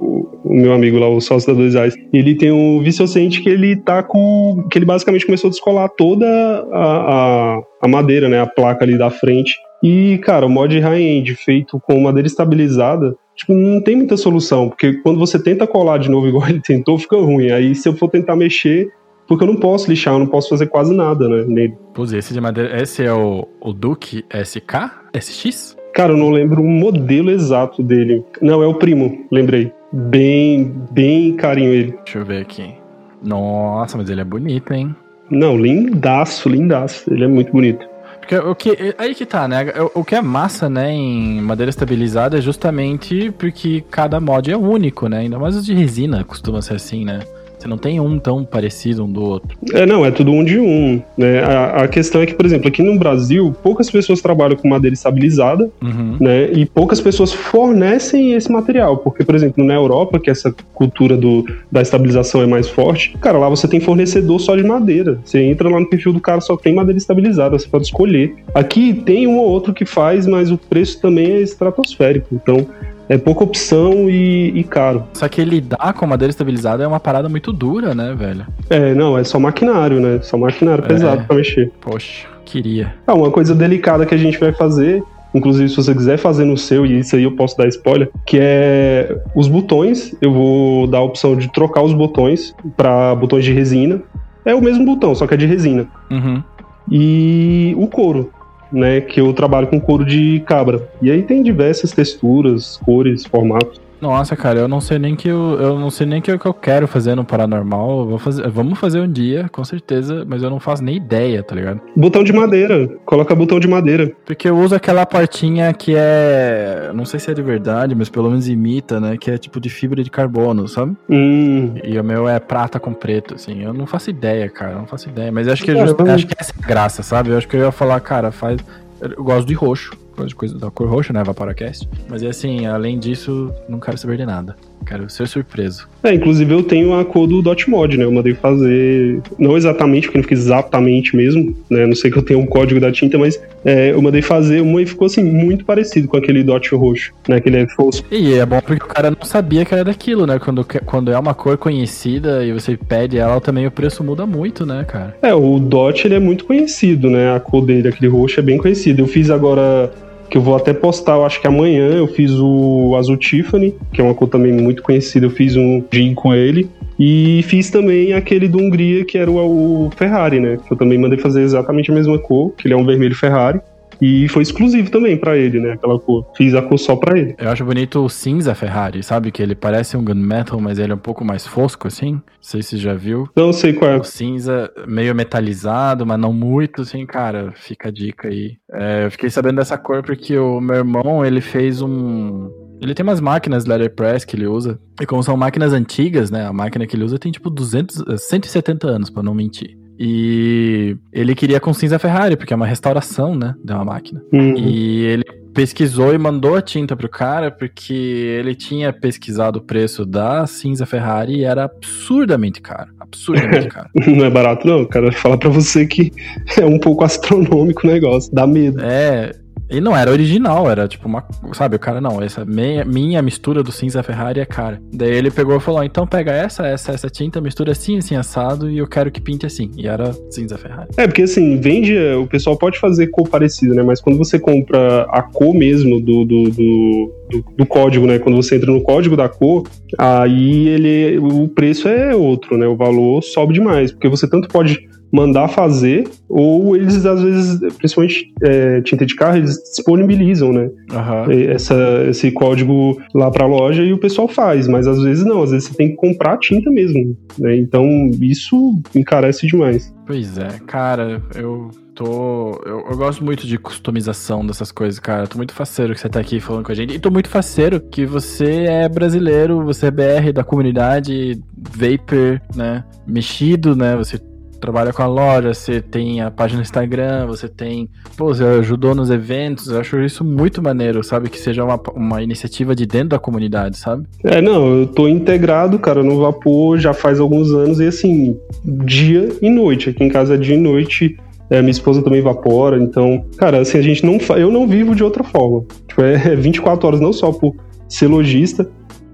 o, o meu amigo lá, o sócio da Dois Reais, ele tem um vicocente que ele tá com, que ele basicamente começou a descolar toda a, a, a madeira, né, a placa ali da frente, e, cara, o mod high-end feito com madeira estabilizada, tipo, não tem muita solução, porque quando você tenta colar de novo igual ele tentou, fica ruim. Aí se eu for tentar mexer, porque eu não posso lixar, eu não posso fazer quase nada, né, nele. Pois esse de madeira, esse é o, o Duke SK? SX? Cara, eu não lembro o modelo exato dele. Não, é o primo, lembrei. Bem, bem carinho ele. Deixa eu ver aqui. Nossa, mas ele é bonito, hein? Não, lindaço, lindaço. Ele é muito bonito. Porque o que. Aí que tá, né? O que é massa, né, em madeira estabilizada é justamente porque cada mod é único, né? Ainda mais os de resina costuma ser assim, né? Você não tem um tão parecido um do outro. É, não, é tudo um de um. Né? A, a questão é que, por exemplo, aqui no Brasil, poucas pessoas trabalham com madeira estabilizada, Uhum. né? E poucas pessoas fornecem esse material. Porque, por exemplo, na Europa, que essa cultura do, da estabilização é mais forte, cara, lá você tem fornecedor só de madeira. Você entra lá no perfil do cara, só tem madeira estabilizada, você pode escolher. Aqui tem um ou outro que faz, mas o preço também é estratosférico. Então, é pouca opção e, e caro. Só que lidar com madeira estabilizada é uma parada muito dura, né, velho? É, não, é só maquinário, né? Só maquinário É. pesado pra mexer. Poxa, queria. Ah, uma coisa delicada que a gente vai fazer, inclusive se você quiser fazer no seu, e isso aí eu posso dar spoiler, que é os botões. Eu vou dar a opção de trocar os botões para botões de resina. É o mesmo botão, só que é de resina. Uhum. E o couro, né? Que eu trabalho com couro de cabra. E aí tem diversas texturas, cores, formatos. Nossa, cara, eu não sei nem que eu, eu não sei nem que o que eu quero fazer no paranormal. Eu Vou fazer, vamos fazer um dia, com certeza, mas eu não faço nem ideia, tá ligado? Botão de madeira. Coloca botão de madeira. Porque eu uso aquela portinha que é, não sei se é de verdade, mas pelo menos imita, né, que é tipo de fibra de carbono, sabe? Hum. E o meu é prata com preto, assim. Eu não faço ideia, cara, eu não faço ideia, mas eu acho que vamos- acho que essa é a graça, sabe? Eu acho que eu ia falar, cara, faz eu gosto de roxo, coisa da cor roxa, né, Vaporacast. Mas é assim, além disso, não quero saber de nada. Quero ser surpreso. É, inclusive eu tenho a cor do Dot Mod, né? Eu mandei fazer, não exatamente, porque não fiz exatamente mesmo, né? Não sei que eu tenho um código da tinta, mas é, eu mandei fazer uma e ficou assim, muito parecido com aquele Dot roxo, né? Que ele é fosco. E é bom porque o cara não sabia que era daquilo, né? Quando, quando é uma cor conhecida e você pede ela, também o preço muda muito, né, cara? É, o Dot ele é muito conhecido, né? A cor dele, aquele roxo, é bem conhecido. Eu fiz agora, que eu vou até postar, eu acho que amanhã, eu fiz o Azul Tiffany, que é uma cor também muito conhecida. Eu fiz um gin com ele. E fiz também aquele do Hungria, que era o, o Ferrari, né? Que eu também mandei fazer exatamente a mesma cor, que ele é um vermelho Ferrari. E foi exclusivo também pra ele, né? Aquela cor. Fiz a cor só pra ele. Eu acho bonito o cinza Ferrari, sabe? Que ele parece um gunmetal, mas ele é um pouco mais fosco, assim. Não sei se já viu. Não sei qual é. O cinza meio metalizado, mas não muito, assim, cara. Fica a dica aí. É, eu fiquei sabendo dessa cor porque o meu irmão, ele fez um... Ele tem umas máquinas letterpress que ele usa. E como são máquinas antigas, né? A máquina que ele usa tem tipo 200, eh, 170 anos, pra não mentir. E ele queria com cinza Ferrari, porque é uma restauração, né? De uma máquina. Hum. E ele pesquisou e mandou a tinta pro cara, porque ele tinha pesquisado o preço da cinza Ferrari e era absurdamente caro. Absurdamente caro. Não é barato, não. O cara fala pra você que é um pouco astronômico o negócio. Dá medo. É. E não era original, era tipo uma. Sabe, o cara, não, essa minha, minha mistura do cinza Ferrari é cara. Daí ele pegou e falou: então pega essa, essa, essa tinta, mistura assim, assim, assado, e eu quero que pinte assim. E era cinza Ferrari. É, porque assim, vende. O pessoal pode fazer cor parecida, né? Mas quando você compra a cor mesmo do, do, do, do- do código, né? Quando você entra no código da cor, aí ele. O preço é outro, né? O valor sobe demais. Porque você tanto pode mandar fazer, ou eles, às vezes, principalmente é, tinta de carro, eles disponibilizam, né? Aham. Essa, esse código lá pra loja e o pessoal faz, mas às vezes não, às vezes você tem que comprar tinta mesmo, né? Então isso encarece demais. Pois é, cara, eu tô. Eu, eu gosto muito de customização dessas coisas, cara. Tô muito faceiro que você tá aqui falando com a gente. E tô muito faceiro que você é brasileiro, você é BR da comunidade Vapor, né? Mexido, né? Você trabalha com a loja, você tem a página no Instagram, você tem. Pô, você ajudou nos eventos. Eu acho isso muito maneiro, sabe? Que seja uma, uma iniciativa de dentro da comunidade, sabe? É, não, eu tô integrado, cara, no Vapor já faz alguns anos e assim, dia e noite. Aqui em casa é dia e noite. É, minha esposa também evapora, então, cara, assim, a gente não eu não vivo de outra forma. Tipo, é 24 horas não só por ser lojista,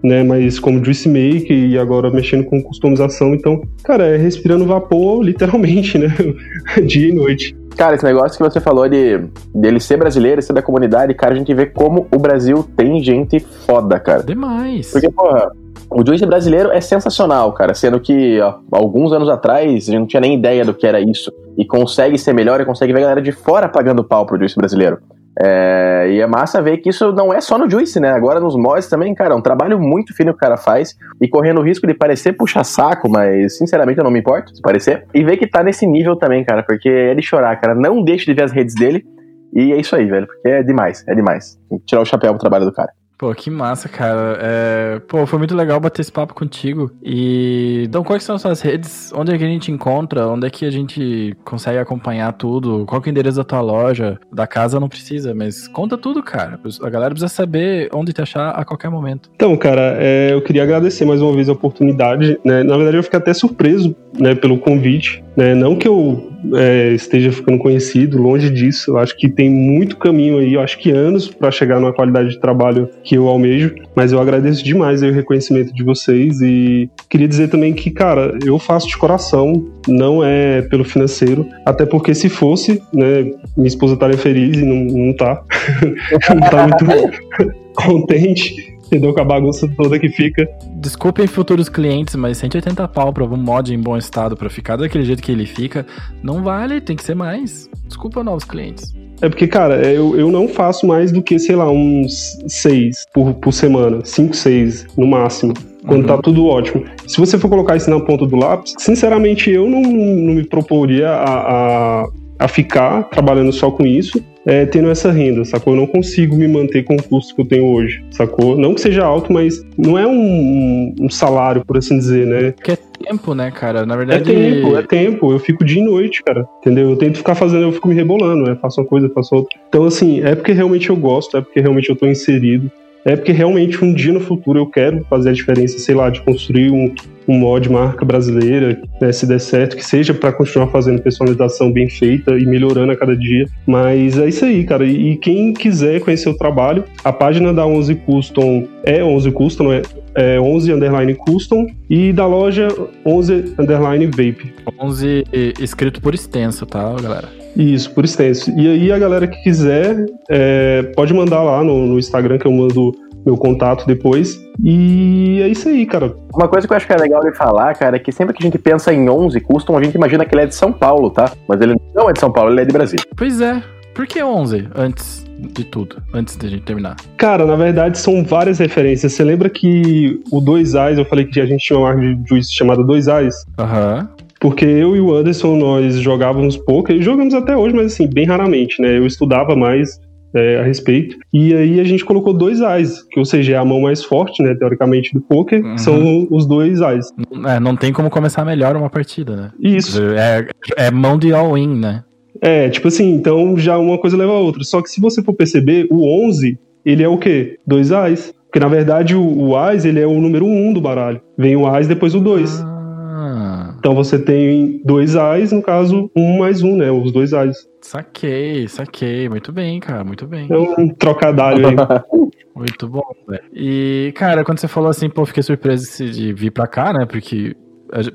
né, mas como juice maker e agora mexendo com customização, então, cara, é respirando vapor literalmente, né, dia e noite. Cara, esse negócio que você falou de dele ser brasileiro, ser da comunidade, cara, a gente vê como o Brasil tem gente foda, cara. Demais. Porque, porra, o juice brasileiro é sensacional, cara. Sendo que ó, alguns anos atrás a gente não tinha nem ideia do que era isso. E consegue ser melhor e consegue ver a galera de fora pagando pau pro juice brasileiro. É, e é massa ver que isso não é só no Juice, né? Agora nos mods também, cara, é um trabalho muito fino que o cara faz e correndo o risco de parecer puxa-saco, mas sinceramente eu não me importo se parecer. E ver que tá nesse nível também, cara, porque é de chorar, cara. Não deixe de ver as redes dele. E é isso aí, velho, porque é demais, é demais. Tem que tirar o chapéu pro trabalho do cara. Pô, que massa, cara. É, Pô, foi muito legal bater esse papo contigo. E. Então, quais são as suas redes? Onde é que a gente encontra? Onde é que a gente consegue acompanhar tudo? Qual que é o endereço da tua loja? Da casa não precisa, mas conta tudo, cara. A galera precisa saber onde te achar a qualquer momento. Então, cara, é, eu queria agradecer mais uma vez a oportunidade. Né? Na verdade, eu fiquei até surpreso né, pelo convite. Né? Não que eu é, esteja ficando conhecido, longe disso. Eu acho que tem muito caminho aí, eu acho que anos para chegar numa qualidade de trabalho que eu almejo. Mas eu agradeço demais o reconhecimento de vocês e queria dizer também que, cara, eu faço de coração, não é pelo financeiro. Até porque se fosse, né, minha esposa estaria feliz e não, não tá. não tá muito contente entendeu? Com a bagunça toda que fica. Desculpem futuros clientes, mas 180 pau pra um mod em bom estado pra ficar daquele jeito que ele fica, não vale, tem que ser mais. Desculpa novos clientes. É porque, cara, eu, eu não faço mais do que, sei lá, uns seis por, por semana. Cinco, seis, no máximo. Quando Uhum. tá tudo ótimo. Se você for colocar isso na ponta do lápis, sinceramente, eu não, não me proporia a, a, a ficar trabalhando só com isso, é, tendo essa renda, sacou? Eu não consigo me manter com o custo que eu tenho hoje, sacou? Não que seja alto, mas não é um, um salário, por assim dizer, né? Porque é tempo, né, cara? Na É verdade. tempo, é tempo. Eu fico dia e noite, cara. Entendeu? Eu tento ficar fazendo, eu fico me rebolando, né? Faço uma coisa, faço outra. Então, assim, é porque realmente eu gosto, é porque realmente eu tô inserido. É porque realmente um dia no futuro eu quero fazer a diferença, sei lá, de construir um, um mod marca brasileira, né, se der certo, que seja para continuar fazendo personalização bem feita e melhorando a cada dia. Mas é isso aí, cara. E, quem quiser conhecer o trabalho, a página da 11 Custom é 11 Custom, é, é 11 underline Custom e da loja 11 underline Vape. 11 escrito por extenso, tá, galera? Isso, por extenso. E aí a galera que quiser é, pode mandar lá no, no Instagram que eu mando meu contato depois. E é isso aí, cara. Uma coisa que eu acho que é legal de falar, cara, é que sempre que a gente pensa em 11 Custom, a gente imagina que ele é de São Paulo, tá? Mas ele não é de São Paulo, ele é de Brasília. Pois é. Por que 11 antes de tudo? Antes de a gente terminar? Cara, na verdade são várias referências. Você lembra que o Dois Eyes, eu falei que a gente tinha uma marca de juice chamada Dois Eyes? Aham. Porque eu e o Anderson, nós jogávamos poker, e jogamos até hoje, mas assim, bem raramente, né? Eu estudava mais é, a respeito. E aí a gente colocou dois eyes, que ou seja, é a mão mais forte, né, teoricamente, do poker, Uhum. são os dois eyes. É, não tem como começar melhor uma partida, né? Isso. É, é mão de all-in, né? É, tipo assim, então já uma coisa leva a outra. Só que se você for perceber, o 11, ele é o quê? Dois eyes. Porque na verdade o, o eyes, ele é o número um do baralho. Vem o eyes, depois o dois. Ah, Então você tem dois eyes, no caso, um mais um, né? Os dois eyes. Saquei, saquei. Muito bem, cara, muito bem. É um trocadilho aí. Muito bom, velho. E, cara, quando você falou assim, pô, fiquei surpreso de vir pra cá, né? Porque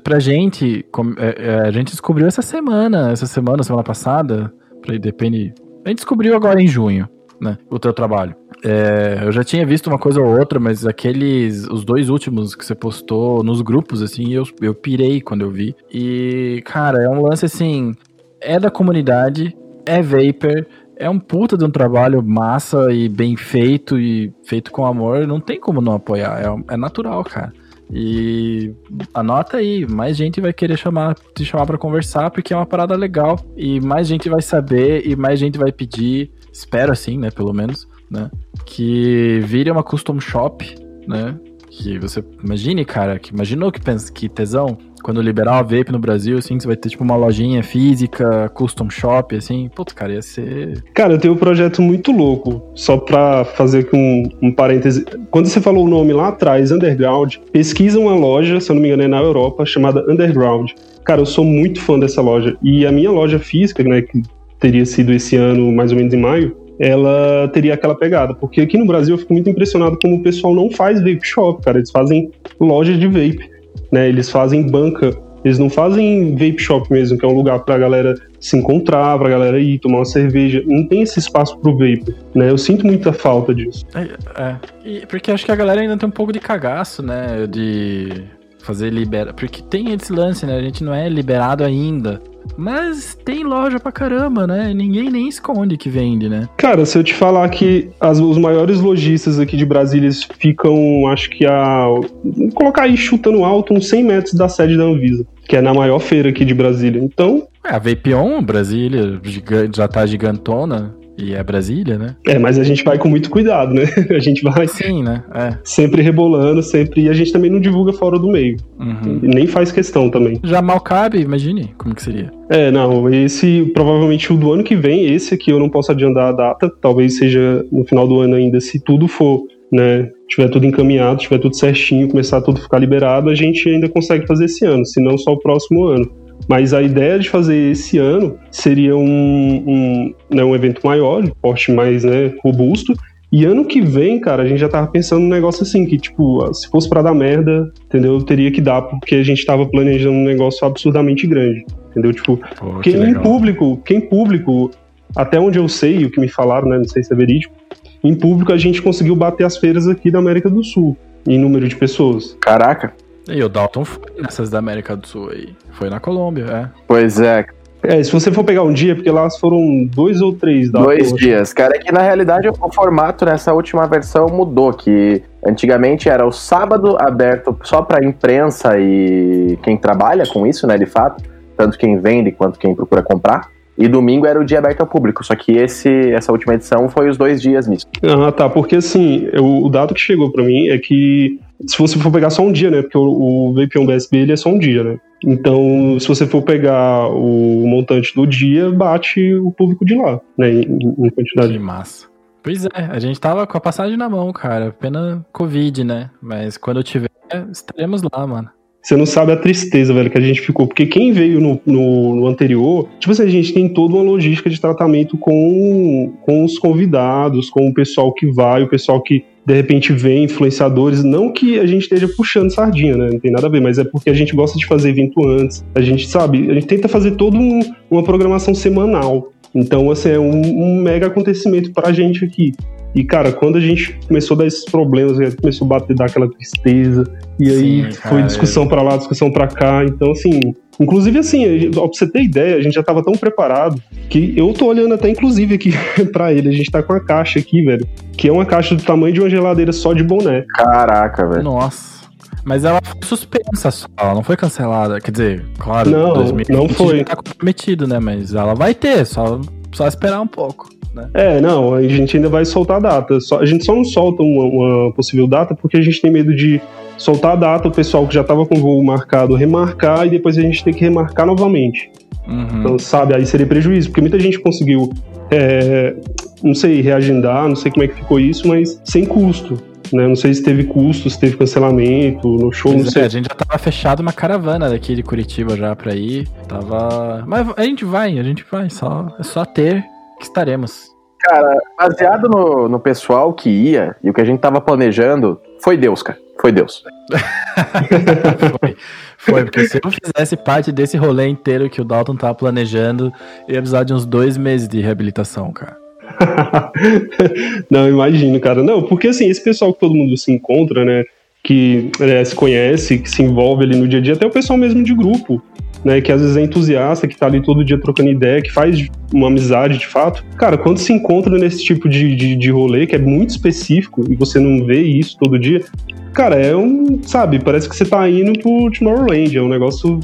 pra gente, com- é, é, a gente descobriu essa semana, essa semana, semana passada, pra, depende. A gente descobriu agora em junho, né? O teu trabalho. É, eu já tinha visto uma coisa ou outra, mas aqueles, os dois últimos que você postou nos grupos, assim, eu, eu pirei quando eu vi. E, cara, é um lance assim, é da comunidade, é Vapor, é um puta de um trabalho massa e bem feito e feito com amor, não tem como não apoiar, é, é natural, cara. E anota aí, mais gente vai querer chamar, te chamar para conversar, porque é uma parada legal. E mais gente vai saber e mais gente vai pedir. Espero assim, né? Pelo menos, né? Que vire uma custom shop, né? Que você imagine, cara, que imaginou que pensa que tesão quando liberar o vape no Brasil, assim, você vai ter tipo uma lojinha física, custom shop, assim. Putz, cara, ia ser. Cara, eu tenho um projeto muito louco, só pra fazer com um, um parêntese. Quando você falou o nome lá atrás, Underground, pesquisa uma loja, se eu não me engano, é na Europa, chamada Underground. Cara, eu sou muito fã dessa loja. E a minha loja física, né, que teria sido esse ano, mais ou menos em maio, ela teria aquela pegada. Porque aqui no Brasil eu fico muito impressionado como o pessoal não faz vape shop, cara. Eles fazem loja de vape né? Eles fazem banca, eles não fazem vape shop mesmo, que é um lugar pra galera se encontrar, pra galera ir tomar uma cerveja. Não tem esse espaço pro vape, né? Eu sinto muita falta disso. É, é. Porque acho que a galera ainda tem um pouco de cagaço, né? De fazer libera. Porque tem esse lance, né? A gente não é liberado ainda. Mas tem loja pra caramba, né? Ninguém nem esconde que vende, né? Cara, se eu te falar que as, os maiores lojistas aqui de Brasília ficam, acho que a. Vou colocar aí chutando alto, uns 100 metros da sede da Anvisa, que é na maior feira aqui de Brasília. Então. É, a Vapion, Brasília, já tá gigantona. E é Brasília, né? É, mas a gente vai com muito cuidado, né? A gente vai. Sim, né? É. Sempre rebolando, sempre. E a gente também não divulga fora do meio. Uhum. Nem faz questão também. Já mal cabe, imagine como que seria. É, não. Esse, provavelmente o do ano que vem, esse aqui eu não posso adiantar a data. Talvez seja no final do ano ainda, se tudo for, né? Tiver tudo encaminhado, tiver tudo certinho, começar tudo a ficar liberado, a gente ainda consegue fazer esse ano, se não só o próximo ano. Mas a ideia de fazer esse ano seria um, um, né, um evento maior, um porte mais né, robusto. E ano que vem, cara, a gente já tava pensando num negócio assim, que, tipo, se fosse para dar merda, entendeu? Teria que dar, porque a gente tava planejando um negócio absurdamente grande. Entendeu? Tipo, Pô, porque em público, quem público, até onde eu sei, o que me falaram, né? Não sei se é verídico, em público a gente conseguiu bater as feiras aqui da América do Sul, em número de pessoas. Caraca! E o Dalton foi nessas da América do Sul aí. Foi na Colômbia, é. Pois é. É, se você for pegar um dia, porque lá foram dois ou três Dalton. Dois dias, cara. É que na realidade o formato nessa última versão mudou, que antigamente era o sábado aberto só para imprensa e quem trabalha com isso, né, de fato, tanto quem vende quanto quem procura comprar. E domingo era o dia aberto ao público, só que esse, essa última edição foi os dois dias nisso. Ah, tá, porque assim, o, o dado que chegou para mim é que se você for pegar só um dia, né? Porque o, o VP1 BSB ele é só um dia, né? Então, se você for pegar o montante do dia, bate o público de lá, né? Em, em quantidade. Que massa. Pois é, a gente tava com a passagem na mão, cara. Pena Covid, né? Mas quando eu tiver, estaremos lá, mano. Você não sabe a tristeza, velho, que a gente ficou. Porque quem veio no, no, no, anterior, tipo assim, a gente tem toda uma logística de tratamento com, com os convidados, com o pessoal que vai, o pessoal que de repente vem influenciadores, não que a gente esteja puxando sardinha, né? Não tem nada a ver, mas é porque a gente gosta de fazer evento antes. A gente sabe, a gente tenta fazer toda um, uma programação semanal. Então, assim, é um, um, mega acontecimento pra gente aqui. E, cara, quando a gente começou a dar esses problemas, começou a bater, dar aquela tristeza, e aí Sim, foi discussão para lá, discussão para cá. Então, assim, Inclusive, assim, pra você ter ideia, a gente já tava tão preparado que eu tô olhando até, inclusive, aqui pra ele. A gente tá com a caixa aqui, velho. Que é uma caixa do tamanho de uma geladeira só de boné. Caraca, velho. Nossa. Mas ela foi suspensa só, ela não foi cancelada. Quer dizer, claro, não, 2020 não foi. já tá comprometido, né? Mas ela vai ter, só, só esperar um pouco. Né? É, não, a gente ainda vai soltar a data. Só, a gente só não solta uma, uma possível data porque a gente tem medo de soltar a data, o pessoal que já estava com o voo marcado remarcar e depois a gente tem que remarcar novamente. Uhum. Então, sabe, aí seria prejuízo, porque muita gente conseguiu, é, não sei, reagendar, não sei como é que ficou isso, mas sem custo. Né? Não sei se teve custo, se teve cancelamento no show, pois não sei. É, a gente já tava fechado uma caravana daqui de Curitiba já pra ir. Tava. Mas a gente vai, a gente vai, só, é só ter que estaremos. Cara, baseado no, no pessoal que ia e o que a gente tava planejando, foi Deus, cara. Foi Deus. foi, foi, porque se eu fizesse parte desse rolê inteiro que o Dalton tava planejando, ia precisar de uns dois meses de reabilitação, cara. não, imagino, cara. Não, porque assim, esse pessoal que todo mundo se encontra, né? Que é, se conhece, que se envolve ali no dia a dia, até o pessoal mesmo de grupo, né? Que às vezes é entusiasta, que tá ali todo dia trocando ideia, que faz uma amizade de fato. Cara, quando se encontra nesse tipo de, de, de rolê, que é muito específico, e você não vê isso todo dia, cara, é um, sabe, parece que você tá indo pro Tomorrowland, é um negócio,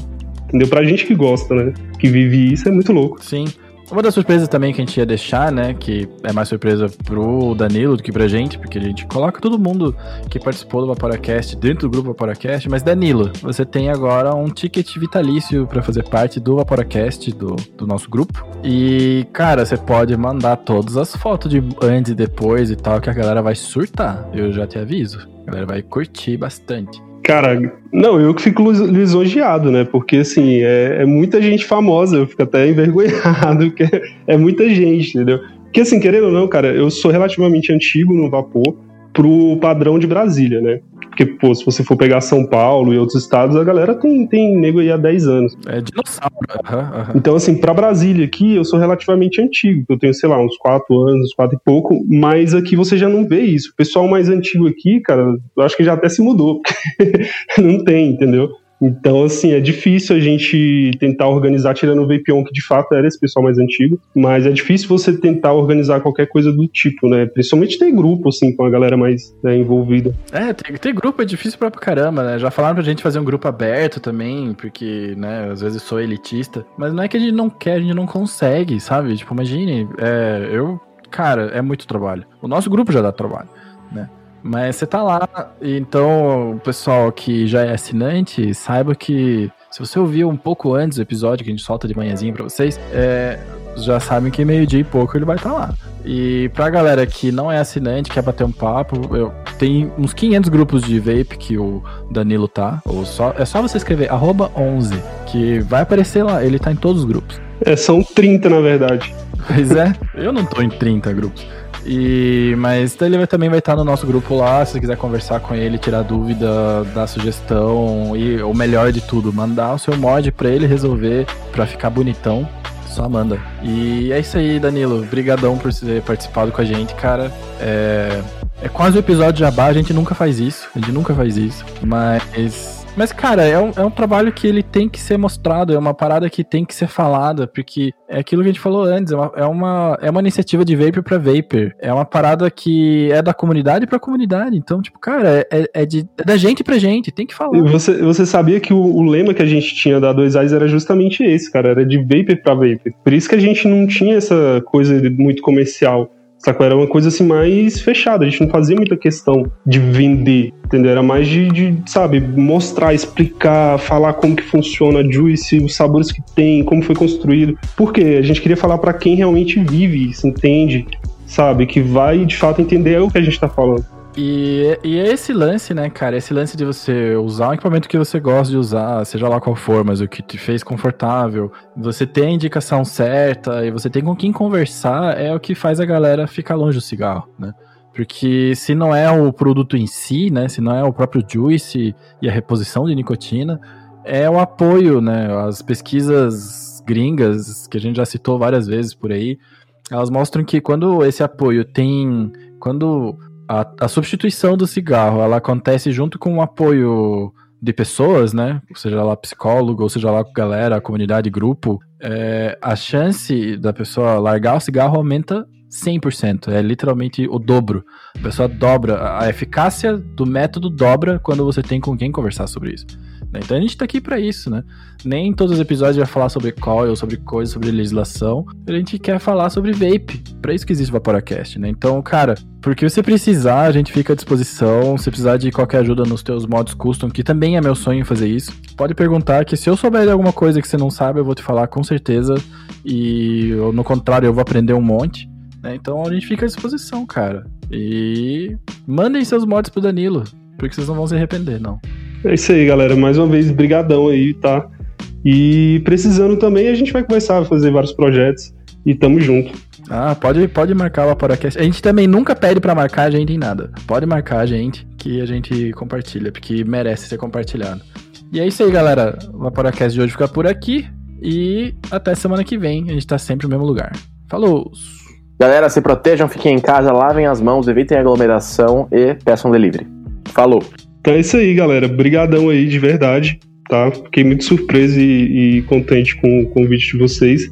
entendeu? Pra gente que gosta, né? Que vive isso, é muito louco. Sim. Uma das surpresas também que a gente ia deixar, né? Que é mais surpresa pro Danilo do que pra gente, porque a gente coloca todo mundo que participou do Vaporacast dentro do grupo Vaporacast. Mas, Danilo, você tem agora um ticket vitalício para fazer parte do Vaporacast, do, do nosso grupo. E, cara, você pode mandar todas as fotos de antes e depois e tal, que a galera vai surtar. Eu já te aviso. A galera vai curtir bastante. Cara, não, eu que fico lisonjeado, né? Porque, assim, é, é, muita gente famosa, eu fico até envergonhado, porque é muita gente, entendeu? Porque, assim, querendo ou não, cara, eu sou relativamente antigo no vapor pro padrão de Brasília, né? Porque, pô, se você for pegar São Paulo e outros estados, a galera tem, tem nego aí há 10 anos. É dinossauro. Uhum, uhum. Então, assim, pra Brasília aqui, eu sou relativamente antigo. Eu tenho, sei lá, uns 4 anos, 4 e pouco. Mas aqui você já não vê isso. O pessoal mais antigo aqui, cara, eu acho que já até se mudou. não tem, entendeu? Então, assim, é difícil a gente tentar organizar, tirando o Vapion, que de fato era esse pessoal mais antigo, mas é difícil você tentar organizar qualquer coisa do tipo, né? Principalmente ter grupo, assim, com a galera mais né, envolvida. É, ter, ter, grupo é difícil pra caramba, né? Já falaram pra gente fazer um grupo aberto também, porque, né, às vezes sou elitista, mas não é que a gente não quer, a gente não consegue, sabe? Tipo, imagine, é, eu, cara, é muito trabalho. O nosso grupo já dá trabalho, né? Mas você tá lá, então o pessoal que já é assinante, saiba que se você ouviu um pouco antes do episódio que a gente solta de manhãzinha pra vocês, é, já sabem que meio-dia e pouco ele vai estar tá lá. E pra galera que não é assinante, quer bater um papo, eu, tem uns 500 grupos de vape que o Danilo tá. Ou só, é só você escrever 11, que vai aparecer lá, ele tá em todos os grupos. É, são 30 na verdade. Pois é, eu não tô em 30 grupos. E, mas ele também vai estar no nosso grupo lá, se você quiser conversar com ele, tirar dúvida, dar sugestão e o melhor de tudo, mandar o seu mod para ele resolver para ficar bonitão. Só manda. E é isso aí, Danilo. Brigadão por ter participado com a gente, cara. É, é quase o episódio de Jabá, a gente nunca faz isso. A gente nunca faz isso. Mas mas, cara, é um, é um trabalho que ele tem que ser mostrado, é uma parada que tem que ser falada, porque é aquilo que a gente falou antes, é uma, é uma, é uma iniciativa de Vapor pra Vapor. É uma parada que é da comunidade pra comunidade. Então, tipo, cara, é, é, de, é da gente pra gente, tem que falar. Você, você sabia que o, o lema que a gente tinha da 2 Eyes era justamente esse, cara, era de Vapor pra Vapor. Por isso que a gente não tinha essa coisa muito comercial. Sacou? Era uma coisa assim mais fechada. A gente não fazia muita questão de vender, entendeu? Era mais de, de, sabe, mostrar, explicar, falar como que funciona a Juice, os sabores que tem, como foi construído. Porque a gente queria falar para quem realmente vive isso, entende, sabe? Que vai de fato entender o que a gente tá falando. E, e é esse lance, né, cara? Esse lance de você usar um equipamento que você gosta de usar, seja lá qual for, mas o que te fez confortável, você tem a indicação certa e você tem com quem conversar, é o que faz a galera ficar longe do cigarro, né? Porque se não é o produto em si, né? Se não é o próprio juice e a reposição de nicotina, é o apoio, né? As pesquisas gringas, que a gente já citou várias vezes por aí, elas mostram que quando esse apoio tem. Quando a, a substituição do cigarro ela acontece junto com o apoio de pessoas, né? Seja lá psicólogo, ou seja lá galera, comunidade, grupo, é, a chance da pessoa largar o cigarro aumenta 100%. É literalmente o dobro. A pessoa dobra. A eficácia do método dobra quando você tem com quem conversar sobre isso. Né? Então a gente tá aqui para isso, né? Nem todos os episódios vai falar sobre coil, sobre coisas, sobre legislação. A gente quer falar sobre vape. Para isso que existe o Vaporacast, né? Então, cara, porque você precisar, a gente fica à disposição. Se precisar de qualquer ajuda nos teus modos custom, que também é meu sonho fazer isso, pode perguntar que se eu souber de alguma coisa que você não sabe, eu vou te falar com certeza. E no contrário, eu vou aprender um monte. Né? Então a gente fica à disposição, cara. E mandem seus mods pro Danilo, porque vocês não vão se arrepender, não. É isso aí, galera. Mais uma vez, brigadão aí, tá? E precisando também, a gente vai começar a fazer vários projetos e tamo junto. Ah, pode, pode marcar o Vaporacast. A gente também nunca pede para marcar a gente em nada. Pode marcar a gente que a gente compartilha, porque merece ser compartilhado. E é isso aí, galera. O Vaporacast de hoje fica por aqui. E até semana que vem. A gente tá sempre no mesmo lugar. Falou! Galera, se protejam, fiquem em casa, lavem as mãos, evitem aglomeração e peçam delivery. Falou! Então é isso aí, galera. Brigadão aí, de verdade, tá? Fiquei muito surpreso e, e contente com o convite de vocês.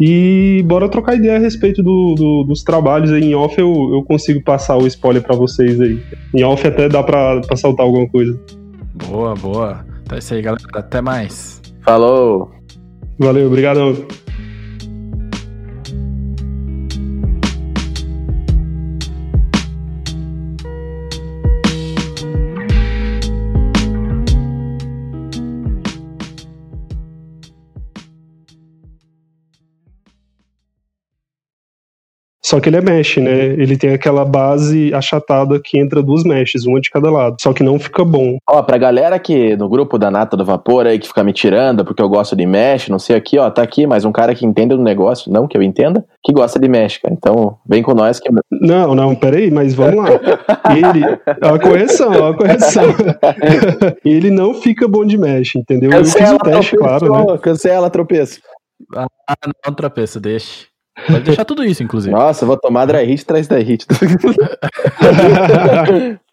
E bora trocar ideia a respeito do, do, dos trabalhos aí. Em off eu, eu consigo passar o spoiler para vocês aí. Em off até dá pra, pra saltar alguma coisa. Boa, boa. Então é isso aí, galera. Até mais. Falou! Valeu, obrigadão. Só que ele é mesh, né? Ele tem aquela base achatada que entra duas meshes, uma de cada lado. Só que não fica bom. Ó, pra galera que no grupo da Nata do Vapor aí que fica me tirando porque eu gosto de mesh, não sei aqui, ó, tá aqui mais um cara que entende do negócio, não que eu entenda, que gosta de mesh, cara. Então, vem com nós que Não, não, peraí, mas vamos lá. Ele, a correção, a correção. ele não fica bom de mesh, entendeu? Eu fiz o teste, claro, né? Cancela, tropeço. Ah, não, tropeço, deixa. Pode deixar tudo isso, inclusive. Nossa, eu vou tomar dry hit atrás da hit.